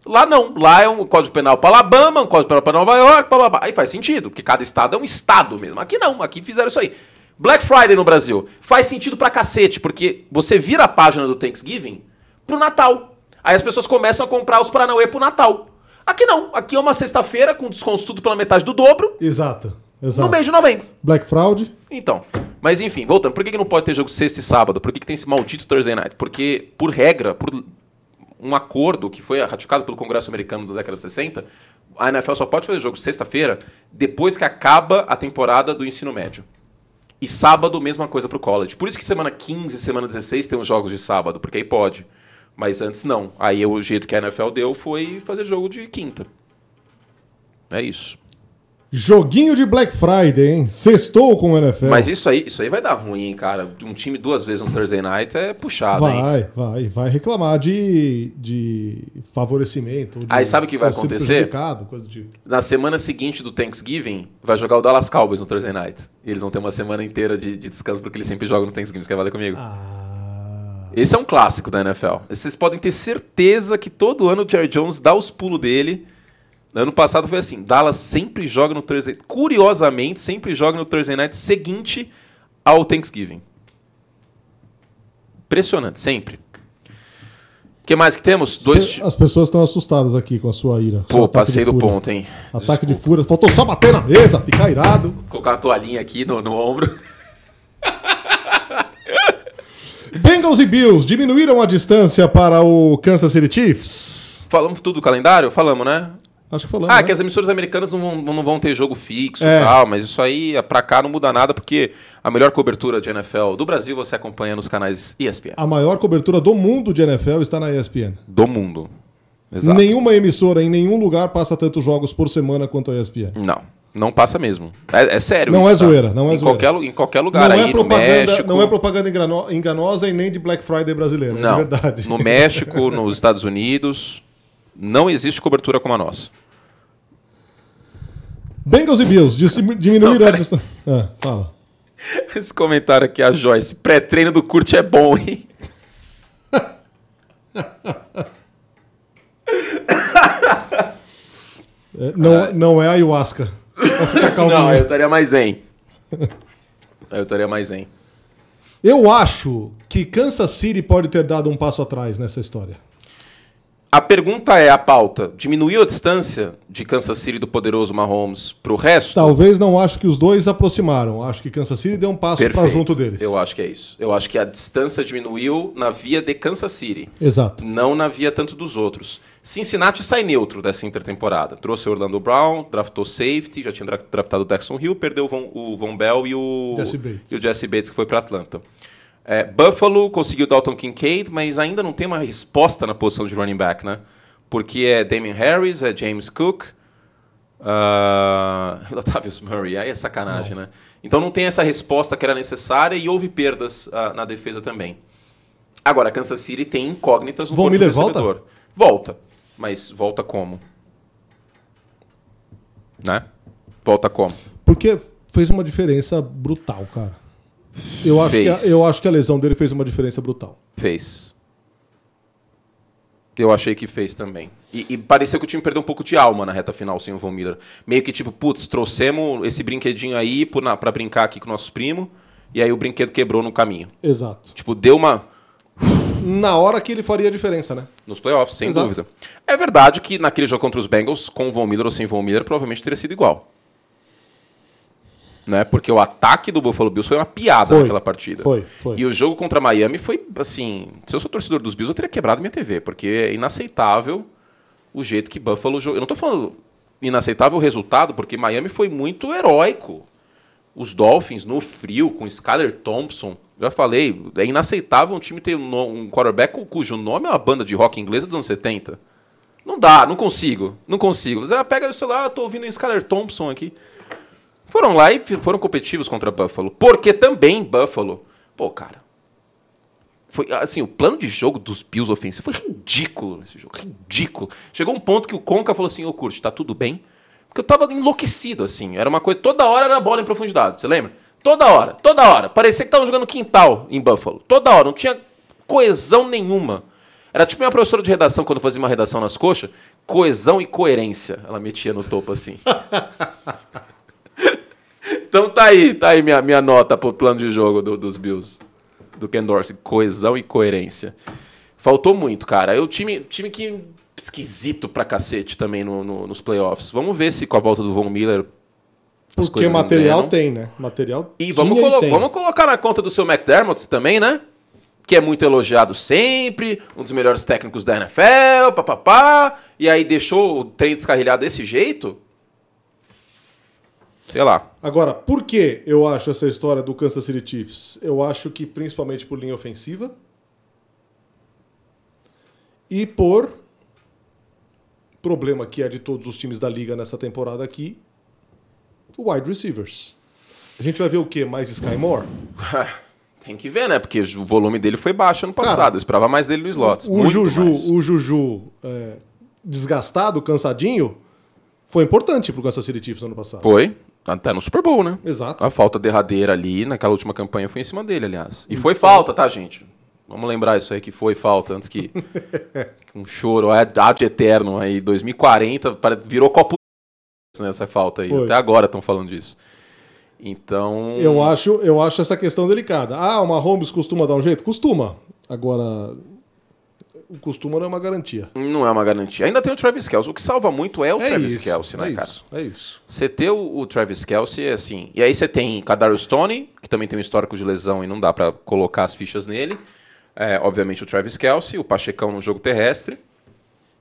Lá não. Lá é um Código Penal para Alabama, um Código Penal para Nova York, blá, blá, blá. Aí faz sentido, porque cada estado é um estado mesmo. Aqui não, aqui fizeram isso aí. Black Friday no Brasil faz sentido pra cacete, porque você vira a página do Thanksgiving pro Natal. Aí as pessoas começam a comprar os Paranauê pro Natal. Aqui não. Aqui é uma sexta-feira com desconto tudo pela metade do dobro, Exato. no Exato. mês de novembro. Black Fraud. Então, mas enfim, voltando. Por que, que não pode ter jogo sexta e sábado? Por que, que tem esse maldito Thursday Night? Porque, por regra, por um acordo que foi ratificado pelo Congresso americano da década de 60, a NFL só pode fazer jogo sexta-feira depois que acaba a temporada do ensino médio. E sábado, mesma coisa pro college. Por isso que semana 15 e semana 16 tem os jogos de sábado, porque aí pode. Mas antes não. Aí o jeito que a NFL deu foi fazer jogo de quinta. É isso. Joguinho de Black Friday, hein? Sextou com o NFL. Mas isso aí, isso aí vai dar ruim, hein, cara. Um time duas vezes no Thursday Night é puxado, hein? Vai, vai, vai reclamar de, de favorecimento. de Aí sabe o que vai acontecer? do tipo. Na semana seguinte do Thanksgiving, vai jogar o Dallas Cowboys no Thursday Night. E eles vão ter uma semana inteira de, de descanso porque eles sempre jogam no Thanksgiving. Você quer valer comigo? Ah, Esse é um clássico da NFL. Vocês podem ter certeza que todo ano o Jerry Jones dá os pulos dele. Ano passado foi assim: Dallas sempre joga no Thursday. Curiosamente, sempre joga no Thursday Night seguinte ao Thanksgiving. Impressionante, sempre. O que mais que temos? Dois. As pessoas estão assustadas aqui com a sua ira. Pô, passei do ponto, hein? Ataque de fúria. Faltou só bater na mesa, ficar irado. Vou colocar uma toalhinha aqui no, no ombro. Bengals e Bills diminuíram a distância para o Kansas City Chiefs? Falamos tudo do calendário? Falamos, né? Acho que falamos. Ah, né? que as emissoras americanas não vão, não vão ter jogo fixo É. e tal, mas isso aí pra cá não muda nada, porque a melhor cobertura de NFL do Brasil você acompanha nos canais ESPN. A maior cobertura do mundo de NFL está na ESPN. Do mundo. Exato. Nenhuma emissora em nenhum lugar passa tantos jogos por semana quanto a ESPN. Não, não passa mesmo. É, é sério Não isso, é tá? zoeira, não é em zoeira. Qualquer, em qualquer lugar Não aí, é, no propaganda, México... não é propaganda engano- enganosa e nem de Black Friday brasileira, é Não, de verdade. no México, nos Estados Unidos, não existe cobertura como a nossa. Bengals e Bills diminuíram Não, a distância. Ah, fala. Esse comentário aqui, a Joyce, pré-treino do Kurt é bom, hein? É, não, não é ayahuasca. Não, eu estaria mais zen. Eu estaria mais zen. Eu acho que Kansas City pode ter dado um passo atrás nessa história. A pergunta é a pauta. Diminuiu a distância de Kansas City do poderoso Mahomes pro resto? Talvez não acho que os dois aproximaram. Acho que Kansas City deu um passo para junto deles. Eu acho que é isso. Eu acho que a distância diminuiu na via de Kansas City. Exato. Não na via tanto dos outros. Cincinnati sai neutro dessa intertemporada. Trouxe o Orlando Brown, draftou safety, já tinha dra- draftado o Jackson Hill, perdeu o Von, o Von Bell e o Jesse Bates. e o Jesse Bates que foi para Atlanta. É, Buffalo conseguiu Dalton Kincaid, mas ainda não tem uma resposta na posição de running back, né? Porque é Damien Harris, é James Cook, uh, Latavius Murray, aí é sacanagem, né? Então não tem essa resposta que era necessária e houve perdas ah, na defesa também. Agora, Kansas City tem incógnitas no Von corpo Miller volta? Volta, mas volta como? Né? Volta como? Porque fez uma diferença brutal, cara. Eu acho, que a, Fez. eu acho que a lesão dele fez uma diferença brutal. Fez. Eu achei que fez também. E, e pareceu que o time perdeu um pouco de alma na reta final sem o Von Miller. Meio que tipo, putz, trouxemos esse brinquedinho aí pra brincar aqui com nossos primos, e aí o brinquedo quebrou no caminho. Exato. Tipo, deu uma. Na hora que ele faria a diferença, né? Nos playoffs, sem Exato. dúvida. É verdade que naquele jogo contra os Bengals, com o Von Miller ou sem Von Miller, provavelmente teria sido igual. Né? Porque o ataque do Buffalo Bills foi uma piada Foi. naquela partida. Foi, foi. E o jogo contra Miami foi, assim... Se eu sou torcedor dos Bills, eu teria quebrado minha TV, porque é inaceitável o jeito que Buffalo jogou. Eu não tô falando inaceitável o resultado, porque Miami foi muito heróico. Os Dolphins no frio, com Skyler Thompson. Já falei, é inaceitável um time ter um, quarterback cu- cujo nome é uma banda de rock inglesa dos anos 70. Não dá, não consigo. Não consigo. Você pega o celular, eu tô ouvindo o Skyler Thompson aqui. Foram lá e foram competitivos contra Buffalo. Porque também Buffalo. Pô, cara. Foi assim, o plano de jogo dos Bills ofensivo foi ridículo nesse jogo. Ridículo. Chegou um ponto que o Conca falou assim: Ô, Curte, tá tudo bem? Porque eu tava enlouquecido, assim. Era uma coisa. Toda hora era bola em profundidade, você lembra? Toda hora, toda hora. Parecia que tava jogando quintal em Buffalo. Toda hora, não tinha coesão nenhuma. Era tipo minha professora de redação, quando fazia uma redação nas coxas, coesão e coerência. Ela metia no topo assim. então tá aí, tá aí minha, minha nota pro plano de jogo do- dos Bills. Do Ken Dorsey. Coesão e coerência. Faltou muito, cara. O time, time que esquisito pra cacete também no- no- nos playoffs. Vamos ver se com a volta do Von Miller as Porque coisas material tem, né? Material E vamos, colo- tem. vamos colocar na conta do seu McDermott também, né? Que é muito elogiado sempre, um dos melhores técnicos da NFL, papapá. E aí deixou o trem descarrilhar desse jeito? Sei lá. Agora, por que eu acho essa história do Kansas City Chiefs? Eu acho que principalmente por linha ofensiva e por problema que é de todos os times da liga nessa temporada aqui, wide receivers. A gente vai ver o quê? Mais Sky Moore? Tem que ver, né? Porque o volume dele foi baixo ano passado. Cara, Eu esperava mais dele no slots. O Juju, mais. o Juju é, desgastado, cansadinho, foi importante pro Kansas City Chiefs ano passado. Foi. Até no Super Bowl, né? Exato. A falta derradeira ali, naquela última campanha, foi em cima dele, aliás. E foi falta, tá, gente? Vamos lembrar isso aí que foi falta, antes que um choro ad ad eterno aí, 2040, pare- virou copo nessa falta aí. Foi. Até agora estão falando disso. Então, Eu acho, eu acho essa questão delicada. Ah, o Mahomes costuma dar um jeito? Costuma. Agora, o costuma não é uma garantia. não é uma garantia. Ainda tem o Travis Kelce. O que salva muito é o É Travis isso, Kelce, né, é cara? isso, é isso. Você ter o, o Travis Kelce é assim. E aí você tem Kadarius Stone, que também tem um histórico de lesão e não dá pra colocar as fichas nele. É, obviamente o Travis Kelce, o Pachecão no jogo terrestre.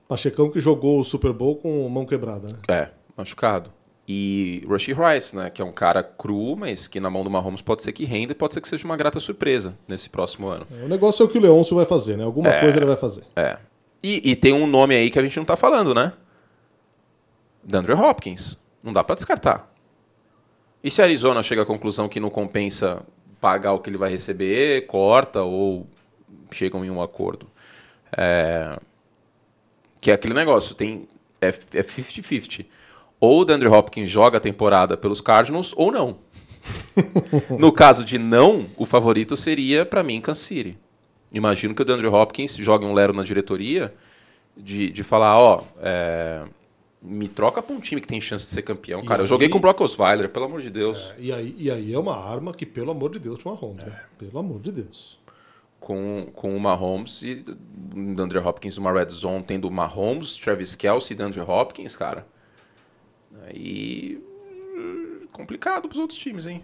Pachecão que jogou o Super Bowl com mão quebrada, né? É, machucado. E Rushy Rice, né? Que é um cara cru, mas que na mão do Mahomes pode ser que renda e pode ser que seja uma grata surpresa nesse próximo ano. O negócio é o que o Leôncio vai fazer, né? Alguma É. coisa ele vai fazer. É. E, e tem um nome aí que a gente não tá falando, né? DeAndre Hopkins. Não dá pra descartar. E se a Arizona chega à conclusão que não compensa pagar o que ele vai receber, corta ou chegam em um acordo? É... Que é aquele negócio, tem é é 50-50. Ou o DeAndre Hopkins joga a temporada pelos Cardinals ou não. no caso de não, o favorito seria, pra mim, Kansas City. Imagino que o DeAndre Hopkins jogue um lero na diretoria de, de falar, ó, é, me troca pra um time que tem chance de ser campeão. E Cara, eu aí- joguei com o Brock Osweiler, pelo amor de Deus. E aí, e aí é uma arma que, pelo amor de Deus, pro Mahomes, né? Pelo amor de Deus. Com, com o Mahomes e o DeAndre Hopkins numa red zone, tendo o Mahomes, Travis Kelce e DeAndre Hopkins, cara. Aí... hum, Complicado pros outros times, hein?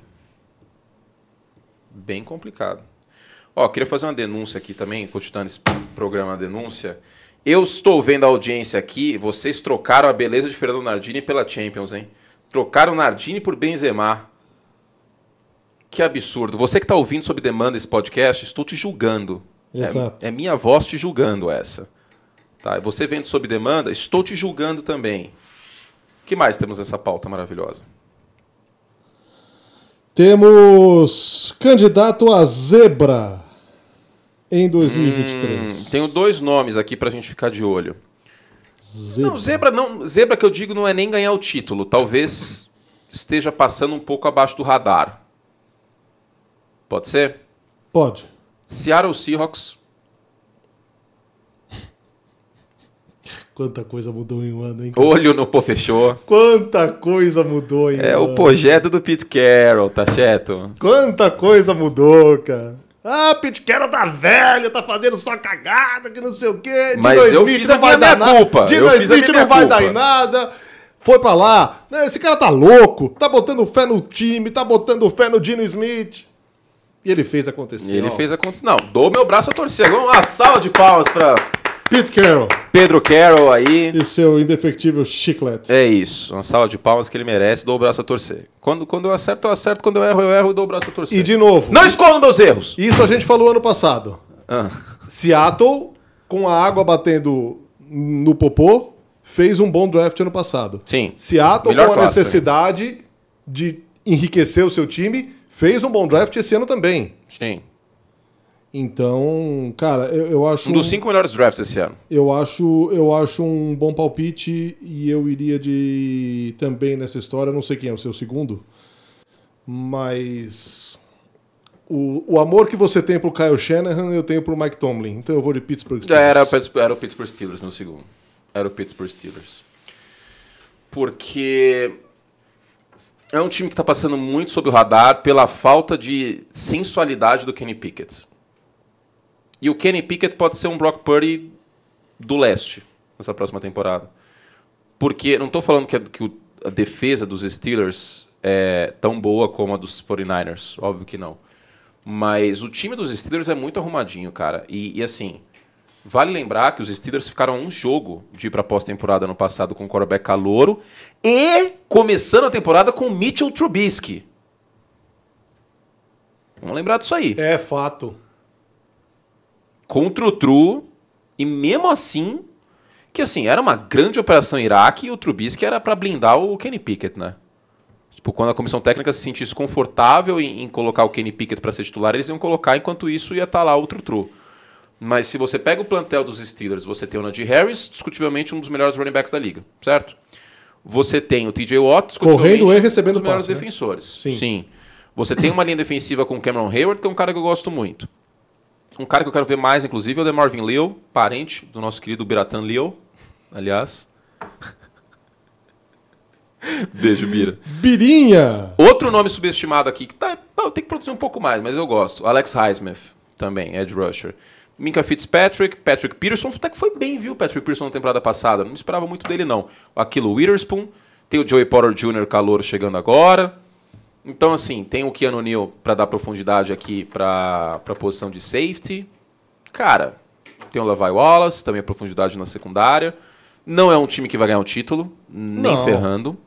Bem complicado. Ó, queria fazer uma denúncia aqui também, continuando esse programa denúncia. Eu estou vendo a audiência aqui, vocês trocaram a beleza de Fernando Nardini pela Champions, hein? Trocaram Nardini por Benzema. Que absurdo. Você que está ouvindo sob demanda esse podcast, estou te julgando. É- Exato. É, minha voz te julgando essa. Tá? Você vendo sob demanda, estou te julgando também. O que mais temos nessa pauta maravilhosa? Temos candidato a zebra em 2023. Hum, tenho dois nomes aqui pra gente ficar de olho. Zebra. Não, zebra não, zebra que eu digo não é nem ganhar o título, talvez esteja passando um pouco abaixo do radar. Pode ser? Pode. Seattle Seahawks. Quanta coisa mudou em um ano, hein? Olho no pô, fechou. Quanta coisa mudou em É um o ano. projeto do Pete Carroll, tá certo? Quanta coisa mudou, cara. Ah, Pete Carroll tá velho, tá fazendo só cagada, que não sei o quê. De Mas eu fiz a minha dar culpa, nada. eu Dino fiz a Smith minha não vai culpa. dar em nada. Foi pra lá. Esse cara tá louco. Tá botando fé no time, tá botando fé no Dino Smith. E ele fez acontecer. E ele ó. fez acontecer. Não, dou meu braço a torcer. Vamos lá, salva de palmas pra Pete Carroll Pedro Carroll aí. e seu indefectível chiclete. É isso, uma salva de palmas que ele merece, dou o braço a torcer. Quando, quando eu acerto, eu acerto, quando eu erro, eu erro e dou o braço a torcer. E de novo, Não escondo meus erros! isso a gente falou ano passado. Ah, Seattle, com a água batendo no popô, fez um bom draft ano passado. sim. Seattle, Melhor com a classe, necessidade de enriquecer o seu time, fez um bom draft esse ano também. Sim. Então, cara, eu, eu acho Um dos cinco melhores drafts esse ano. eu acho eu acho um bom palpite e eu iria de também nessa história, não sei quem é o seu segundo, mas o, o amor que você tem pro Kyle Shanahan, eu tenho pro Mike Tomlin. Então eu vou de Pittsburgh Já era, Steelers. era o Pittsburgh Steelers no segundo. Era o Pittsburgh Steelers. Porque é um time que está passando muito sob o radar pela falta de sensualidade do Kenny Pickett. E o Kenny Pickett pode ser um Brock Purdy do leste nessa próxima temporada. Porque não estou falando que, a, que a defesa dos Steelers é tão boa como a dos 49ers, óbvio que não. Mas o time dos Steelers é muito arrumadinho, cara. E, e, assim, vale lembrar que os Steelers ficaram um jogo de ir pra pós-temporada no passado com o quarterback calouro e começando a temporada com o Mitchell Trubisky. Vamos lembrar disso aí. É fato. Com o Trutru, e mesmo assim, que assim, era uma grande operação Iraque e o Trubisky era pra blindar o Kenny Pickett, né? Tipo, quando a comissão técnica se sentisse confortável em, em colocar o Kenny Pickett pra ser titular, eles iam colocar, enquanto isso ia estar lá o Trutru. Mas se você pega o plantel dos Steelers, você tem o Najee Harris, discutivelmente um dos melhores running backs da liga, certo? Você tem o TJ Watt, discutivelmente Correndo e recebendo um dos melhores passe, né? defensores. Sim. Você tem uma linha defensiva com o Cameron Hayward, que é um cara que eu gosto muito. Um cara que eu quero ver mais, inclusive, é o DeMarvin Leo, parente do nosso querido Biratan Leo, aliás. Beijo, Bira. Birinha! Outro nome subestimado aqui, que tá, tá, tem que produzir um pouco mais, mas eu gosto. Alex Highsmith, também, Edge Rusher. Minka Fitzpatrick, Patrick Peterson, até que foi bem, viu, Patrick Peterson na temporada passada. Não esperava muito dele, não. Aquilo Witherspoon, tem o Joey Potter Jr. Calouro chegando agora. Então, assim, tem o Keanu Neal para dar profundidade aqui para a posição de safety. Cara, tem o Levi Wallace, também a profundidade na secundária. Não é um time que vai ganhar o título, nem Não. ferrando.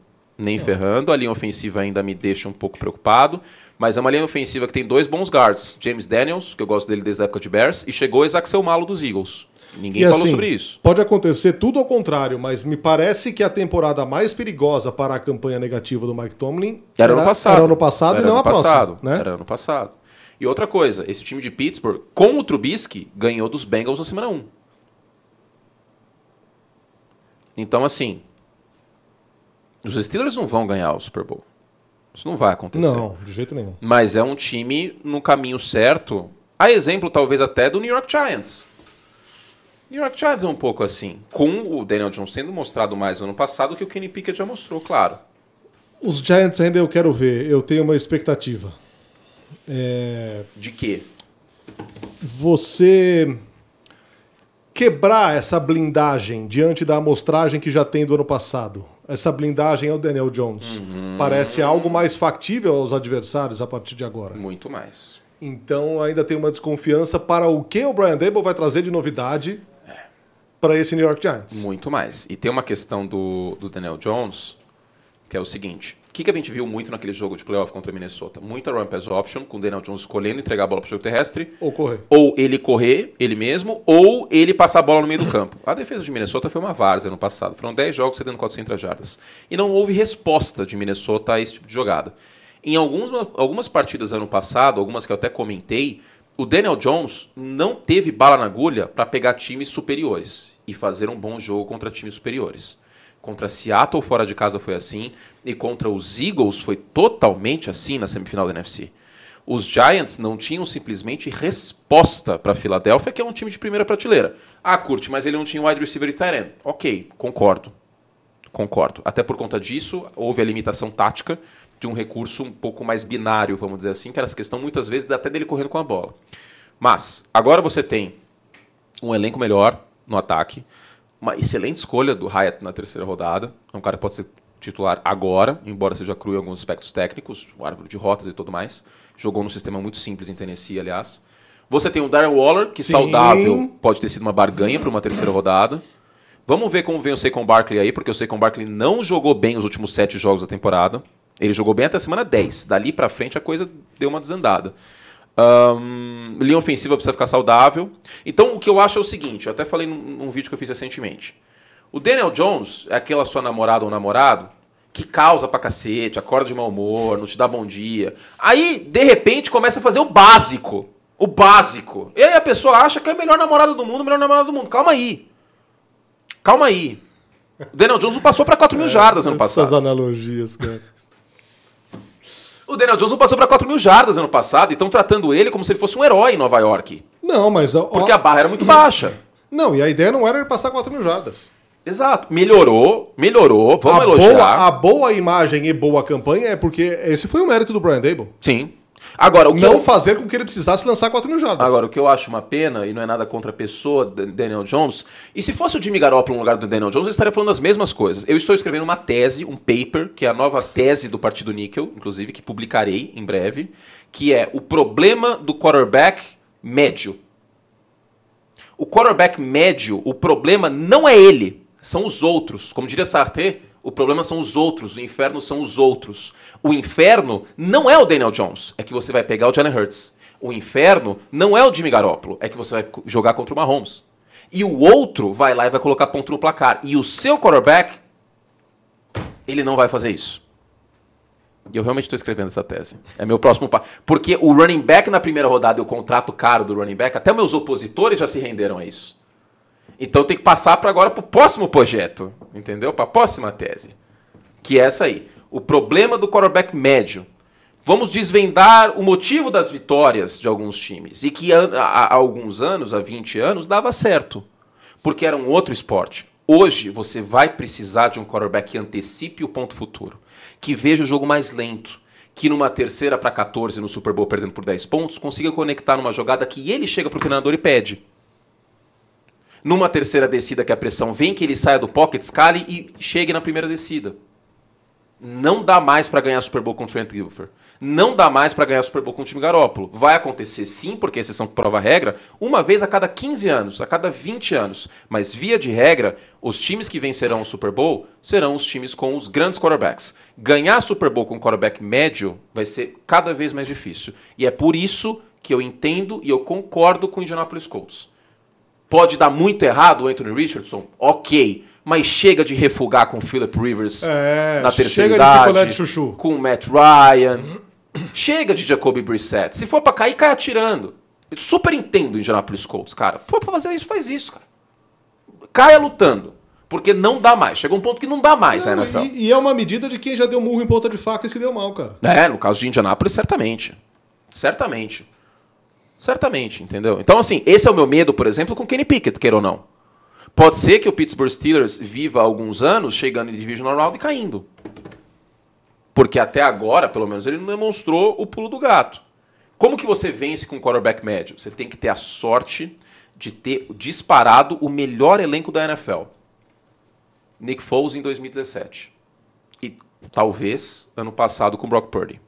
Nem ferrando. A linha ofensiva ainda me deixa um pouco preocupado. Mas é uma linha ofensiva que tem dois bons guards. James Daniels, que eu gosto dele desde a época de Bears, e chegou Isaac Malo dos Eagles. Ninguém E falou assim, sobre isso. Pode acontecer tudo ao contrário, mas me parece que a temporada mais perigosa para a campanha negativa do Mike Tomlin Era ano passado. Era ano passado Era e não ano a próxima. passado. Né? Era ano passado. E outra coisa, esse time de Pittsburgh, com o Trubisky, ganhou dos Bengals na semana 1. Então, assim, os Steelers não vão ganhar o Super Bowl. Isso não vai acontecer. Não, de jeito nenhum. Mas é um time no caminho certo. A exemplo, talvez, até do New York Giants. New York Giants é um pouco assim. Com o Daniel Jones sendo mostrado mais no ano passado que o Kenny Pickett já mostrou, claro. Os Giants ainda eu quero ver, eu tenho uma expectativa. É, De quê? você quebrar essa blindagem diante da amostragem que já tem do ano passado. Essa blindagem é o Daniel Jones. Uhum. Parece algo mais factível aos adversários a partir de agora. Muito mais. Então ainda tem uma desconfiança para o que o Brian Dable vai trazer de novidade para esse New York Giants. Muito mais. E tem uma questão do, do Daniel Jones, que é o seguinte. O que, que a gente viu muito naquele jogo de playoff contra o Minnesota? Muita run pass option, com o Daniel Jones escolhendo entregar a bola para o jogo terrestre. Ou correr. Ou ele correr, ele mesmo, ou ele passar a bola no meio do campo. A defesa de Minnesota foi uma várzea no passado. Foram 10 jogos cedendo 400 jardas. E não houve resposta de Minnesota a esse tipo de jogada. Em alguns, algumas partidas ano passado, algumas que eu até comentei, o Daniel Jones não teve bala na agulha para pegar times superiores e fazer um bom jogo contra times superiores. Contra Seattle fora de casa foi assim. E contra os Eagles foi totalmente assim na semifinal da NFC. Os Giants não tinham simplesmente resposta para a Filadélfia, que é um time de primeira prateleira. Ah, curte, mas ele não tinha wide receiver e tight end. Ok, concordo. Concordo. Até por conta disso, houve a limitação tática de um recurso um pouco mais binário, vamos dizer assim, que era essa questão muitas vezes até dele correndo com a bola. Mas, agora você tem um elenco melhor no ataque, uma excelente escolha do Hyatt na terceira rodada. É um cara que pode ser titular agora, embora seja cru em alguns aspectos técnicos, o árvore de rotas e tudo mais. Jogou num sistema muito simples em Tennessee, aliás. Você tem o Darren Waller, que Sim. saudável pode ter sido uma barganha para uma terceira rodada. Vamos ver como vem o Saquon Barkley aí, porque o Saquon Barkley não jogou bem os últimos sete jogos da temporada. Ele jogou bem até a semana 10. Dali para frente a coisa deu uma desandada. Um, linha ofensiva precisa ficar saudável. Então, o que eu acho é o seguinte: eu até falei num, num, vídeo que eu fiz recentemente. O Daniel Jones é aquela sua namorada ou namorado que causa pra cacete, acorda de mau humor, não te dá bom dia. Aí, de repente, começa a fazer o básico. O básico. E aí a pessoa acha que é a melhor namorada do mundo, melhor namorada do mundo. Calma aí. Calma aí. O Daniel Jones não passou para 4 mil é, jardas ano passado. Essas analogias, cara. O Daniel Jones não passou para 4 mil jardas ano passado e estão tratando ele como se ele fosse um herói em Nova York. Não, mas. Porque a barra era muito baixa. Não, e a ideia não era ele passar 4 mil jardas. Exato. Melhorou, melhorou, vamos a elogiar. Boa, a boa imagem e boa campanha é porque esse foi o mérito do Brian Dable. Sim. Agora, o que não eu... fazer com que ele precisasse lançar 4 mil jardas. Agora, o que eu acho uma pena, e não é nada contra a pessoa, Daniel Jones, e se fosse o Jimmy Garoppolo no lugar do Daniel Jones, eu estaria falando as mesmas coisas. Eu estou escrevendo uma tese, um paper, que é a nova tese do Partido Níquel, inclusive, que publicarei em breve, que é o problema do quarterback médio. O quarterback médio, o problema não é ele, são os outros. Como diria Sartre, o problema são os outros, o inferno são os outros. O inferno não é o Daniel Jones, é que você vai pegar o Jalen Hurts. O inferno não é o Jimmy Garoppolo, é que você vai jogar contra o Mahomes. E o outro vai lá e vai colocar ponto no placar. E o seu quarterback, ele não vai fazer isso. E eu realmente estou escrevendo essa tese. É meu próximo passo. Porque o running back na primeira rodada e o contrato caro do running back, até meus opositores já se renderam a isso. Então tem que passar para agora para o próximo projeto, entendeu? Para a próxima tese, que é essa aí. O problema do quarterback médio. Vamos desvendar o motivo das vitórias de alguns times e que há, há alguns anos, há 20 anos, dava certo, porque era um outro esporte. Hoje você vai precisar de um quarterback que antecipe o ponto futuro, que veja o jogo mais lento, que numa terceira para 14 no Super Bowl perdendo por 10 pontos, consiga conectar numa jogada que ele chega para o treinador e pede. Numa terceira descida que a pressão vem, que ele saia do pocket, escale e chegue na primeira descida. Não dá mais para ganhar Super Bowl com o Trent Dilfer. Não dá mais para ganhar Super Bowl com o time Garópolo. Vai acontecer sim, porque exceção que prova a regra, uma vez a cada 15 anos, a cada 20 anos. Mas via de regra, os times que vencerão o Super Bowl serão os times com os grandes quarterbacks. Ganhar Super Bowl com quarterback médio vai ser cada vez mais difícil. E é por isso que eu entendo e eu concordo com o Indianapolis Colts. Pode dar muito errado o Anthony Richardson? Ok. Mas chega de refugar com o Philip Rivers é, na terceira idade, com o Matt Ryan. chega de Jacoby Brissett. Se for pra cair, cai atirando. Eu super entendo o Indianapolis Colts, cara. Se for pra fazer isso, faz isso, cara. Caia lutando. Porque não dá mais. Chega um ponto que não dá mais não, a NFL. E, e, é uma medida de quem já deu murro em ponta de faca e se deu mal, cara. É, no caso de Indianapolis, certamente. Certamente. Certamente, entendeu? Então, assim, esse é o meu medo, por exemplo, com Kenny Pickett, queira ou não. Pode ser que o Pittsburgh Steelers viva alguns anos chegando em Divisional Round e caindo. Porque até agora, pelo menos, ele não demonstrou o pulo do gato. Como que você vence com um quarterback médio? Você tem que ter a sorte de ter disparado o melhor elenco da NFL. Nick Foles em 2017. E talvez ano passado com Brock Purdy.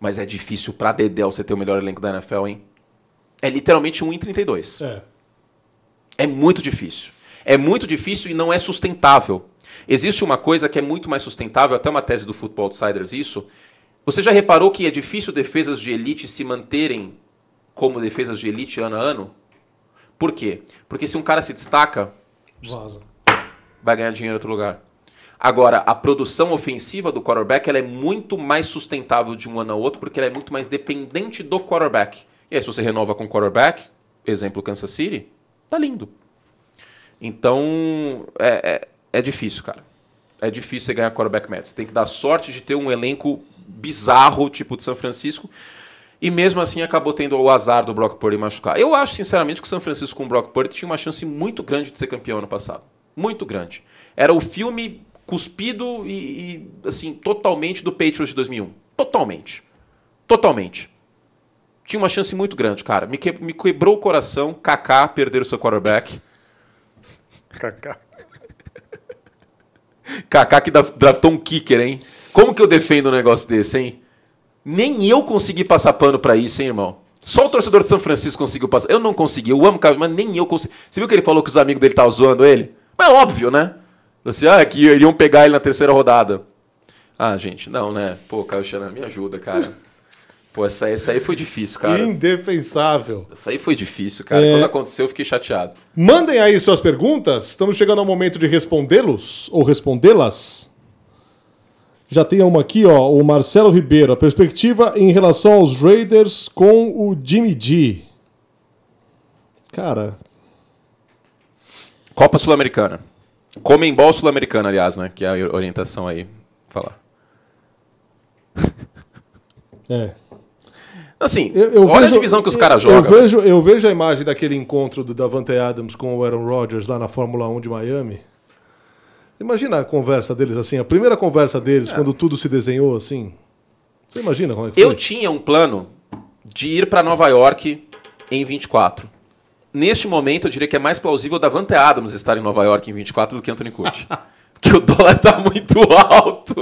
Mas é difícil pra Dedel você ter o melhor elenco da NFL, hein? É literalmente 1 em 32. É. É muito difícil. É muito difícil e não é sustentável. Existe uma coisa que é muito mais sustentável, até uma tese do Football Outsiders isso. Você já reparou que é difícil defesas de elite se manterem como defesas de elite ano a ano? Por quê? Porque se um cara se destaca, Vaza. vai ganhar dinheiro em outro lugar. Agora, a produção ofensiva do quarterback ela é muito mais sustentável de um ano ao outro, porque ela é muito mais dependente do quarterback. E aí, se você renova com o quarterback, exemplo Kansas City, tá lindo. Então, é, é, é difícil, cara. É difícil você ganhar quarterback match. Você tem que dar sorte de ter um elenco bizarro, tipo de São Francisco. E mesmo assim acabou tendo o azar do Brock Purdy machucar. Eu acho, sinceramente, que o São Francisco com o Brock Purdy tinha uma chance muito grande de ser campeão ano passado. Muito grande. Era o filme cuspido e, e assim, totalmente do Patriots de 2001. Totalmente. Totalmente. Tinha uma chance muito grande, cara. Me, que, me quebrou o coração Kaká perder o seu quarterback. Kaká. Kaká que draftou um kicker, hein? Como que eu defendo um negócio desse, hein? Nem eu consegui passar pano para isso, hein, irmão? Só o torcedor de São Francisco conseguiu passar. Eu não consegui, eu amo o mas nem eu consegui. Você viu que ele falou que os amigos dele estavam zoando ele? Mas é óbvio, né? Você, ah, que iriam pegar ele na terceira rodada. Ah, gente, não, né? Pô, Caio Xana, me ajuda, cara. Pô, essa, essa aí foi difícil, cara. Indefensável. Essa aí foi difícil, cara. É... Quando aconteceu, eu fiquei chateado. Mandem aí suas perguntas. Estamos chegando ao momento de respondê-los ou respondê-las. Já tem uma aqui, ó, o Marcelo Ribeiro. A perspectiva em relação aos Raiders com o Jimmy G. Cara. Copa Sul-Americana. Comembol Sul-Americana, aliás, né? Que é a orientação aí. Falar. É. Assim, eu, eu olha vejo, a divisão que os caras jogam. Eu vejo, eu vejo a imagem daquele encontro do Davante Adams com o Aaron Rodgers lá na Fórmula 1 de Miami. Imagina a conversa deles assim, a primeira conversa deles, é. quando tudo se desenhou assim. Você imagina como é que foi? Eu tinha um plano de ir para Nova York em 24. Neste momento, eu diria que é mais plausível Davante Adams estar em Nova York em 24 do que Anthony Curti. que o dólar tá muito alto.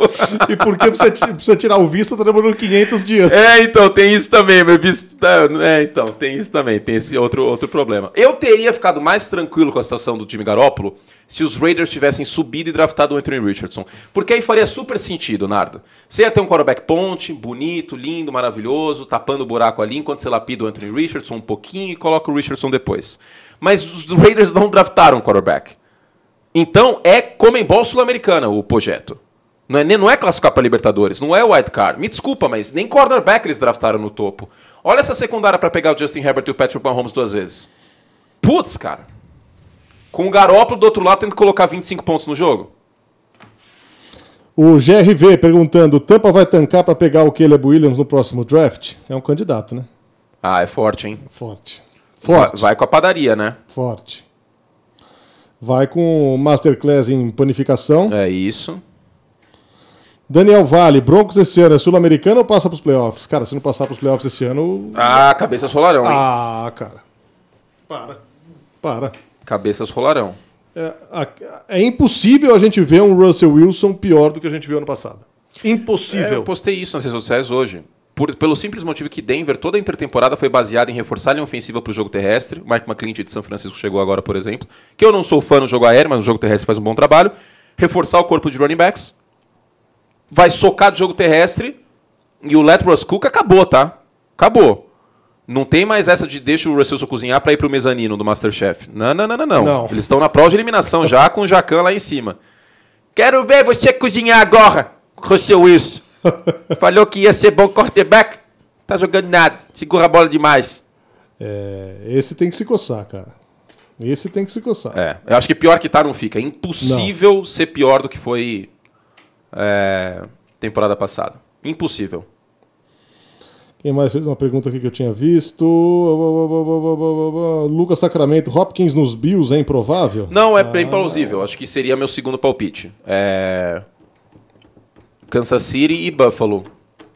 E porque precisa, precisa tirar o visto, tá demorando 500 dias. É, então, tem isso também. Meu visto tá, É, então, tem isso também. Tem esse outro, outro problema. Eu teria ficado mais tranquilo com a situação do time Garópolo se os Raiders tivessem subido e draftado o Anthony Richardson. Porque aí faria super sentido, Nardo. Você ia ter um quarterback ponte, bonito, lindo, maravilhoso, tapando o buraco ali, enquanto você lapida o Anthony Richardson um pouquinho e coloca o Richardson depois. Mas os Raiders não draftaram o quarterback. Então é Comembol Sul-Americana o projeto. Não é, não é classificar para Libertadores, não é o White Card. Me desculpa, mas nem cornerback eles draftaram no topo. Olha essa secundária para pegar o Justin Herbert e o Patrick Mahomes duas vezes. Putz, cara. Com o Garópolo do outro lado tendo que colocar 25 pontos no jogo. O GRV perguntando: Tampa vai tancar para pegar o Caleb Williams no próximo draft? É um candidato, né? Ah, é forte, hein? Forte. Forte. Vai, vai com a padaria, né? Forte. Vai com Masterclass em panificação. É isso. Daniel Vale, Broncos esse ano é sul-americano ou passa para os playoffs? Cara, se não passar para os playoffs esse ano. Ah, cabeças rolarão, hein? Ah, cara. Para. Para. Cabeças rolarão. É, é impossível a gente ver um Russell Wilson pior do que a gente viu ano passado. Impossível. É, eu postei isso nas redes sociais hoje. Por, pelo simples motivo que Denver, toda a intertemporada foi baseada em reforçar a linha ofensiva para o jogo terrestre. Mike McClinch de São Francisco chegou agora, por exemplo. Que eu não sou fã no jogo aéreo, mas no jogo terrestre faz um bom trabalho. Reforçar o corpo de running backs. Vai socar de jogo terrestre. E o Let Russ Cook acabou, tá? Acabou. Não tem mais essa de deixa o Russell cozinhar para ir pro mezanino do Masterchef. Não, não, não, não. não. não. Eles estão na prova de eliminação já com o Jacan lá em cima. Quero ver você cozinhar agora, Russell Wilson. Falou que ia ser bom quarterback. Tá jogando nada. Segura a bola demais. É, esse tem que se coçar, cara. Esse tem que se coçar. É, eu acho que pior que tá não fica. É impossível não. ser pior do que foi é, temporada passada. Impossível. Quem mais fez uma pergunta aqui que eu tinha visto? Lucas Sacramento, Hopkins nos Bills é improvável? Não, é bem ah, plausível. Acho que seria meu segundo palpite. É... Kansas City e Buffalo.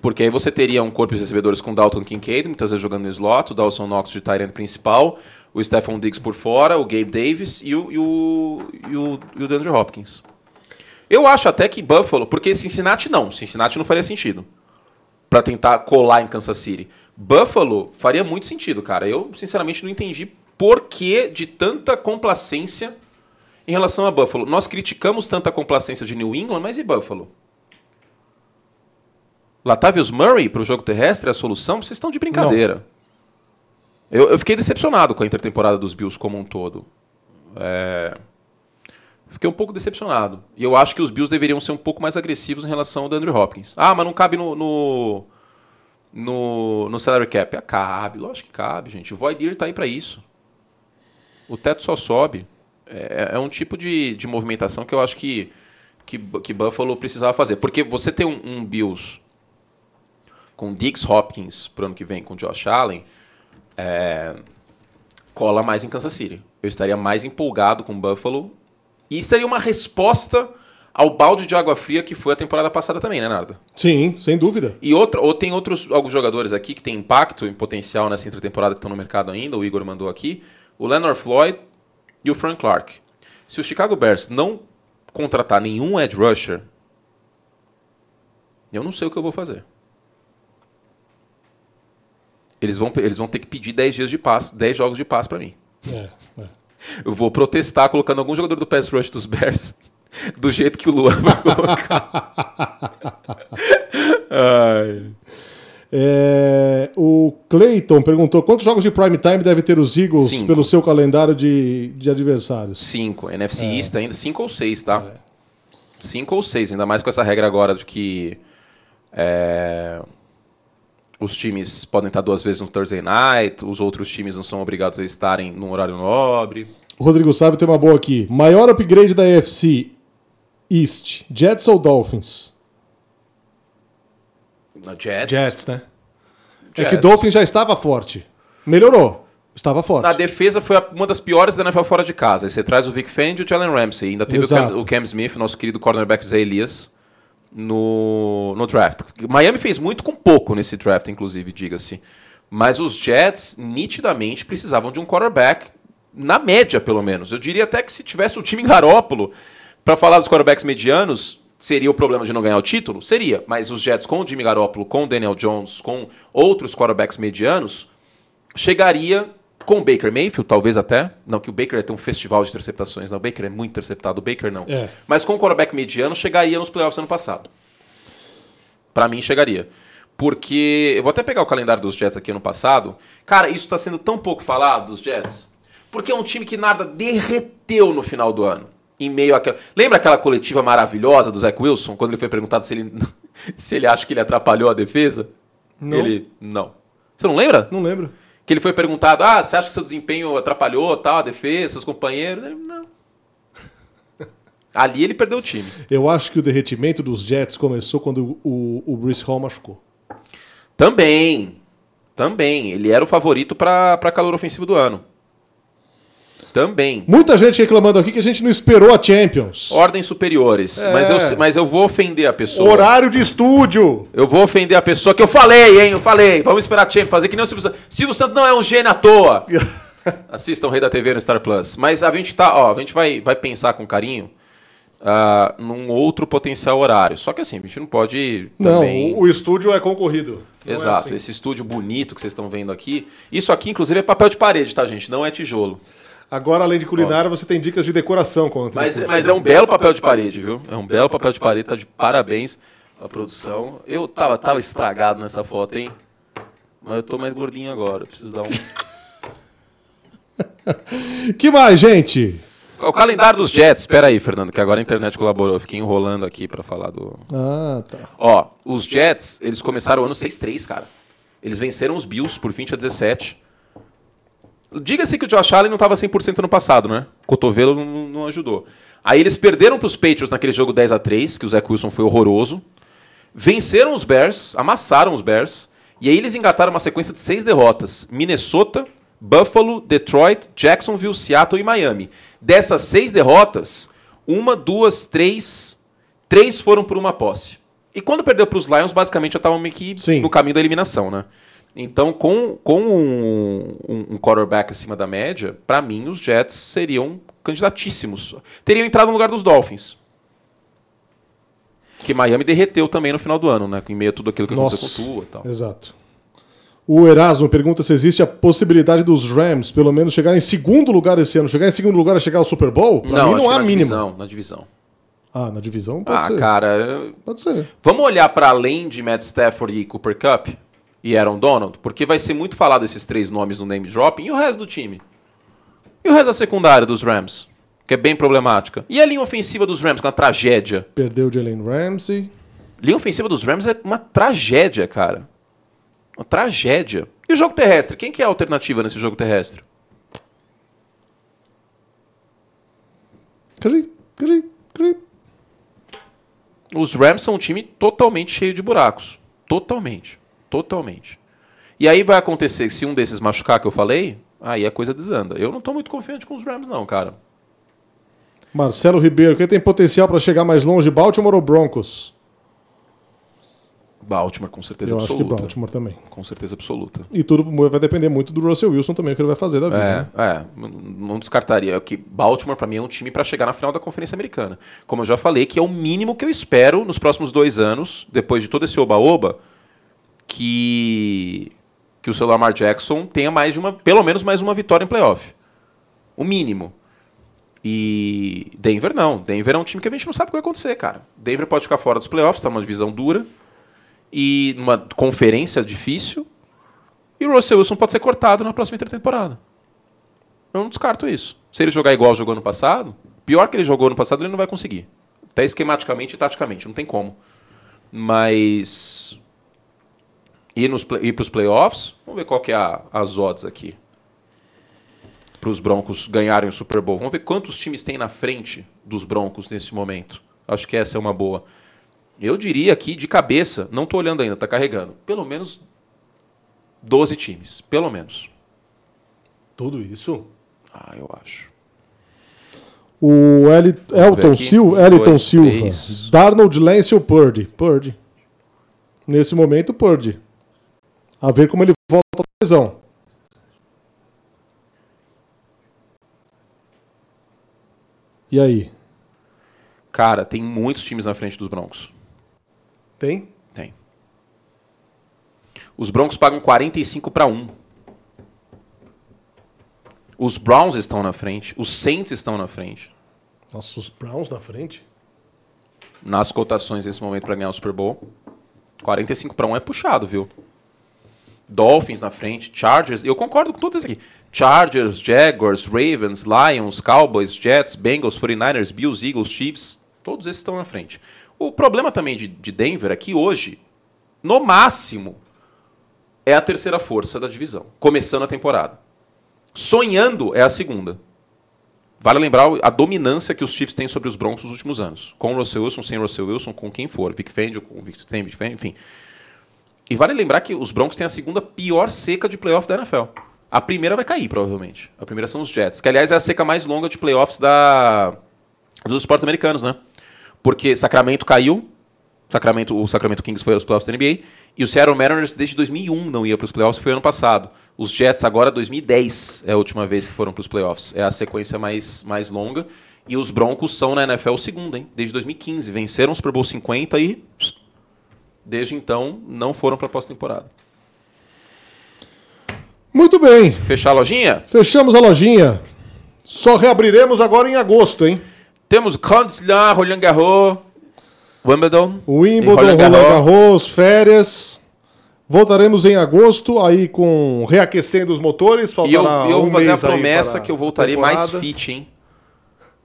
Porque aí você teria um corpo de recebedores com Dalton Kincaid, muitas vezes jogando no slot, o Dawson Knox de Tyrant principal, o Stephon Diggs por fora, o Gabe Davis e o, e o, e o, e o DeAndre Hopkins. Eu acho até que Buffalo, porque Cincinnati não, Cincinnati não faria sentido para tentar colar em Kansas City. Buffalo faria muito sentido, cara. Eu sinceramente não entendi por que de tanta complacência em relação a Buffalo. Nós criticamos tanta complacência de New England, mas e Buffalo? Latavius Murray para o jogo terrestre é a solução? Vocês estão de brincadeira. Eu, eu, fiquei decepcionado com a intertemporada dos Bills como um todo. É... Fiquei um pouco decepcionado. E eu acho que os Bills deveriam ser um pouco mais agressivos em relação ao Andrew Hopkins. Ah, mas não cabe no, no, no, no salary cap. Ah, cabe, lógico que cabe, gente. O Void está aí para isso. O teto só sobe. É, é um tipo de, de movimentação que eu acho que, que, que Buffalo precisava fazer. Porque você tem um, um Bills com Diggs Hopkins pro ano que vem, com Josh Allen, é, cola mais em Kansas City. Eu estaria mais empolgado com Buffalo. E seria uma resposta ao balde de água fria que foi a temporada passada também, né, Narda? Sim, sem dúvida. E outra, ou tem outros alguns jogadores aqui que têm impacto em potencial nessa intertemporada que estão no mercado ainda, o Igor mandou aqui, o Leonard Floyd e o Frank Clark. Se o Chicago Bears não contratar nenhum edge rusher, eu não sei o que eu vou fazer. Eles vão, eles vão ter que pedir 10 dias de passe, 10 jogos de passe para mim. É, é. Eu vou protestar colocando algum jogador do pass rush dos Bears do jeito que o Luan vai colocar. Ai. É, o Clayton perguntou quantos jogos de prime time deve ter os Eagles cinco. pelo seu calendário de, de adversários? Cinco. NFC é. East ainda cinco ou seis, tá? É. Cinco ou seis, ainda mais com essa regra agora de que é, os times podem estar duas vezes no Thursday Night, os outros times não são obrigados a estarem num horário nobre. O Rodrigo Sábio tem uma boa aqui. Maior upgrade da AFC East, Jets ou Dolphins? Na Jets. Jets, né? Jets. É que Dolphins já estava forte. Melhorou. Estava forte. Na defesa foi uma das piores da NFL fora de casa. Aí você traz o Vic Fendi e o Jalen Ramsey. Ainda teve o Cam, o Cam, Smith, nosso querido cornerback Zé Elias, no, no draft. Miami fez muito com pouco nesse draft, inclusive, diga-se. Mas os Jets nitidamente precisavam de um quarterback na média, pelo menos. Eu diria até que se tivesse o time Garópolo, para falar dos quarterbacks medianos, seria o problema de não ganhar o título? Seria. Mas os Jets com o Jimmy Garoppolo, com o Daniel Jones, com outros quarterbacks medianos, chegaria com o Baker Mayfield, talvez até. Não, que o Baker tem um festival de interceptações. Não, o Baker é muito interceptado, o Baker não. É. Mas com o quarterback mediano, chegaria nos playoffs ano passado. Para mim, chegaria. Porque. Eu vou até pegar o calendário dos Jets aqui ano passado. Cara, isso está sendo tão pouco falado dos Jets. Porque é um time que nada derreteu no final do ano em meio àquela. Lembra aquela coletiva maravilhosa do Zach Wilson, quando ele foi perguntado se ele, se ele acha que ele atrapalhou a defesa? Não. Ele. Não. Você não lembra? Não lembro. Que ele foi perguntado: ah, você acha que seu desempenho atrapalhou tal, a defesa, seus companheiros? Ele, não. Ali ele perdeu o time. Eu acho que o derretimento dos Jets começou quando o, o, Bruce Hall machucou. Também. Também. Ele era o favorito para calor ofensivo do ano. Também. Muita gente reclamando aqui que a gente não esperou a Champions. Ordens superiores. É. Mas, eu, mas eu vou ofender a pessoa. Horário de estúdio. Eu vou ofender a pessoa que eu falei, hein? Eu falei. Vamos esperar a Champions. Fazer que nem o Silvio Santos. Silvio Santos não é um gênio à toa. Assistam o Rei da TV no Star Plus. Mas a gente tá, ó, a gente vai, vai pensar com carinho uh, num outro potencial horário. Só que assim, a gente não pode. Também... Não, o estúdio é concorrido. É Exato. É assim. Esse estúdio bonito que vocês estão vendo aqui. Isso aqui, inclusive, é papel de parede, tá, gente? Não é tijolo. Agora, além de culinária, você tem dicas de decoração. Com mas, mas é um belo papel de parede, viu? É um belo papel de parede, tá de parabéns a produção. Eu tava, tava estragado nessa foto, hein? Mas eu tô mais gordinho agora, preciso dar um... que mais, gente? O calendário dos Jets, espera aí, Fernando, que agora a internet colaborou. Eu fiquei enrolando aqui para falar do. Ah, tá. Ó, os Jets, eles começaram o ano 6-3, cara. Eles venceram os Bills por 20 a 17. Diga-se que o Josh Allen não estava 100% no passado, né? O cotovelo não, não ajudou. Aí eles perderam para os Patriots naquele jogo 10 a 3 que o Zach Wilson foi horroroso. Venceram os Bears, amassaram os Bears. E aí eles engataram uma sequência de seis derrotas. Minnesota, Buffalo, Detroit, Jacksonville, Seattle e Miami. Dessas seis derrotas, uma, duas, três... Três foram por uma posse. E quando perdeu para os Lions, basicamente já estavam meio que Sim. no caminho da eliminação, né? Então, com, com um, um quarterback acima da média, para mim os Jets seriam candidatíssimos. Teriam entrado no lugar dos Dolphins. Que Miami derreteu também no final do ano, né? Em meio a tudo aquilo que Nossa, aconteceu com o Tua e tal. Exato. O Erasmo pergunta se existe a possibilidade dos Rams, pelo menos, chegar em segundo lugar esse ano. Chegar em segundo lugar é chegar ao Super Bowl? Pra não, mim não há mínimo. Divisão, na divisão. Ah, na divisão pode ah, ser. Ah, cara. Pode ser. Vamos olhar para além de Matt Stafford e Cooper Cup? E Aaron Donald? Porque vai ser muito falado esses três nomes no name dropping e o resto do time. E o resto da secundária dos Rams? Que é bem problemática. E a linha ofensiva dos Rams, que é uma tragédia. Perdeu o Jalen Ramsey. Linha ofensiva dos Rams é uma tragédia, cara. Uma tragédia. E o jogo terrestre? Quem que é a alternativa nesse jogo terrestre? Cri, cri, cri. Os Rams são um time totalmente cheio de buracos. Totalmente. Totalmente. E aí vai acontecer, se um desses machucar que eu falei, aí a coisa desanda. Eu não tô muito confiante com os Rams, não, cara. Marcelo Ribeiro, quem tem potencial para chegar mais longe, Baltimore ou Broncos? Baltimore, com certeza Eu acho que absoluta. Baltimore também. Com certeza absoluta. E tudo vai depender muito do Russell Wilson também, o que ele vai fazer da vida. É, né? é, não- descartaria. Que Baltimore, pra mim, é um time pra chegar na final da Conferência Americana. Como eu já falei, que é o mínimo que eu espero nos próximos dois anos, depois de todo esse oba-oba, que, que o seu Lamar Jackson tenha mais de uma, pelo menos mais uma vitória em playoff. O mínimo. E Denver não. Denver é um time que a gente não sabe o que vai acontecer, cara. Denver pode ficar fora dos playoffs, tá numa divisão dura. E numa conferência difícil. E o Russell Wilson pode ser cortado na próxima intertemporada. Eu não descarto isso. Se ele jogar igual jogou no passado, pior que ele jogou no passado, ele não vai conseguir. Até esquematicamente e taticamente, não tem como. Mas. Ir, nos, play- ir para os playoffs, vamos ver qual que é a, as odds aqui. Para os Broncos ganharem o Super Bowl. Vamos ver quantos times tem na frente dos Broncos nesse momento. Acho que essa é uma boa. Eu diria aqui, de cabeça, não estou olhando ainda, está carregando. Pelo menos 12 times. Pelo menos. Tudo isso. Ah, eu acho. O Eli, Elton. Silva, Eliton dois, Silva, três. Darnold, Lance ou Purdy? Purdy. Nesse momento, Purdy. A ver como ele volta da lesão. E aí? Cara, tem muitos times na frente dos Broncos. Tem? Tem. Os Broncos pagam 45 para 1. Os Browns estão na frente. Os Saints estão na frente. Nossa, os Browns na frente? Nas cotações nesse momento para ganhar o Super Bowl. 45 para 1 é puxado, viu? Dolphins na frente, Chargers, eu concordo com todos aqui. Chargers, Jaguars, Ravens, Lions, Cowboys, Jets, Bengals, 49ers, Bills, Eagles, Chiefs, todos esses estão na frente. O problema também de, de Denver é que hoje, no máximo, é a terceira força da divisão, começando a temporada. Sonhando é a segunda. Vale lembrar a dominância que os Chiefs têm sobre os Broncos nos últimos anos. Com o Russell Wilson, sem o Russell Wilson, com quem for. Vic Fangio, com Vic Fangio, enfim. E vale lembrar que os Broncos têm a segunda pior seca de playoff da NFL. A primeira vai cair, provavelmente. A primeira são os Jets, que aliás é a seca mais longa de playoffs da... dos esportes americanos, né? Porque Sacramento caiu, Sacramento, o Sacramento Kings foi aos playoffs da NBA, e o Seattle Mariners desde 2001 não ia para os playoffs, foi ano passado. Os Jets agora, 2010, é a última vez que foram para os playoffs. É a sequência mais, mais longa. E os Broncos são na NFL o segundo, hein? Desde 2015. Venceram o Super Bowl 50 e desde então não foram para a pós-temporada. Muito bem. Fechar a lojinha? Fechamos a lojinha. Só reabriremos agora em agosto, hein? Temos Grand Slam, Roland Garros, Wimbledon. Wimbledon, Roland Garros, férias. Voltaremos em agosto, aí com reaquecendo os motores. E eu, Faltará eu vou um fazer a promessa que eu voltarei mais temporada. fit, hein?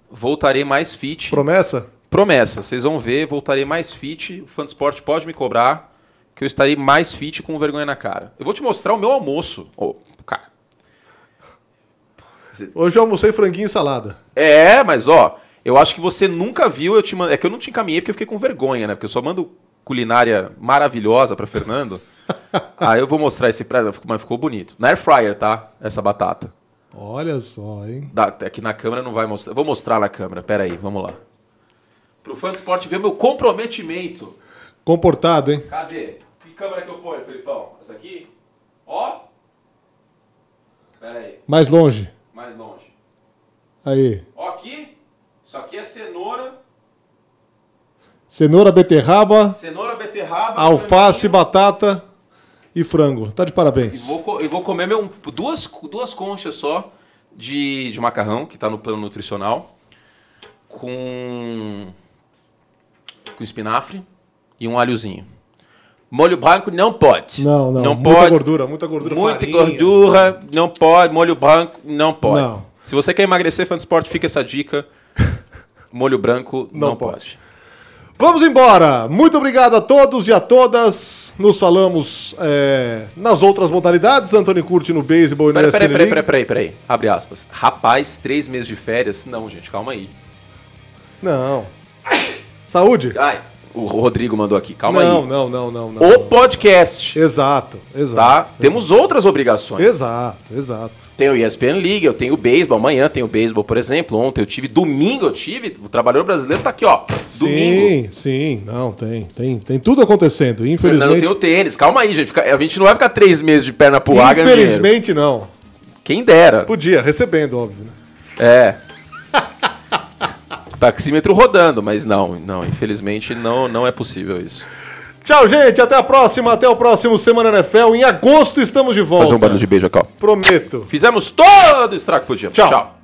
Voltarei mais fit. Promessa? Promessa, vocês vão ver, voltarei mais fit. O fã esporte pode me cobrar que eu estarei mais fit com vergonha na cara. Eu vou te mostrar o meu almoço. Ô, cara. Hoje eu almocei franguinho e salada. É, mas ó, eu acho que você nunca viu, eu te mando... É que eu não te encaminhei porque eu fiquei com vergonha, né? Porque eu só mando culinária maravilhosa pra Fernando. Aí eu vou mostrar esse prato, mas ficou bonito. Na air fryer, tá? Essa batata. Olha só, hein? Da, aqui na câmera não vai mostrar. Vou mostrar na câmera, pera aí, vamos lá. Pro fã de esporte ver meu comprometimento. Comportado, hein? Cadê? Que câmera que eu ponho, Felipão? Essa aqui? Ó. Pera aí, Mais longe. mais longe. Aí. Ó aqui. Isso aqui é cenoura, Cenoura, beterraba, cenoura, beterraba, alface, batata e frango. Tá de E parabéns. vou, e vou comer meu, duas, duas conchas só de, de macarrão, que tá no plano nutricional, com, com espinafre e um alhozinho. Molho branco não pode. Não, não. Não muita pode. gordura, muita gordura. Muita farinha. gordura, não pode. Molho branco, não pode. Não. Se você quer emagrecer, fã de esporte, fica essa dica. Molho branco não, Não pode. pode. Vamos embora. Muito obrigado a todos e a todas. Nos falamos é, nas outras modalidades. Antônio Curti no beisebol e no Peraí, peraí, peraí, peraí, peraí, peraí. Abre aspas. Rapaz, três meses de férias? Não, gente, calma aí. Não. Saúde? Ai, o Rodrigo mandou aqui, calma não, aí. não, não, não, não. O não. podcast, Exato, exato. tá? exato. Temos outras obrigações. Exato, exato. Tem o ESPN League, eu tenho o beisebol, amanhã tem o beisebol, por exemplo. Ontem eu tive, domingo eu tive, o Trabalhador Brasileiro tá aqui, ó. Domingo. Sim, sim, não, tem, tem, tem tudo acontecendo. Fernando Infelizmente. tem o tênis, calma aí, gente. A gente não vai ficar três meses de perna pro ar. Infelizmente não. Quem dera. Podia, recebendo, óbvio. Né? É. Taxímetro rodando, mas não, não, infelizmente não, não é possível isso. Tchau, gente. Até a próxima. Até o próximo Semana NFL. Em agosto estamos de volta. Fazer um barulho de beijo ó. Prometo. Fizemos todo o estrago que podíamos. Tchau. Tchau.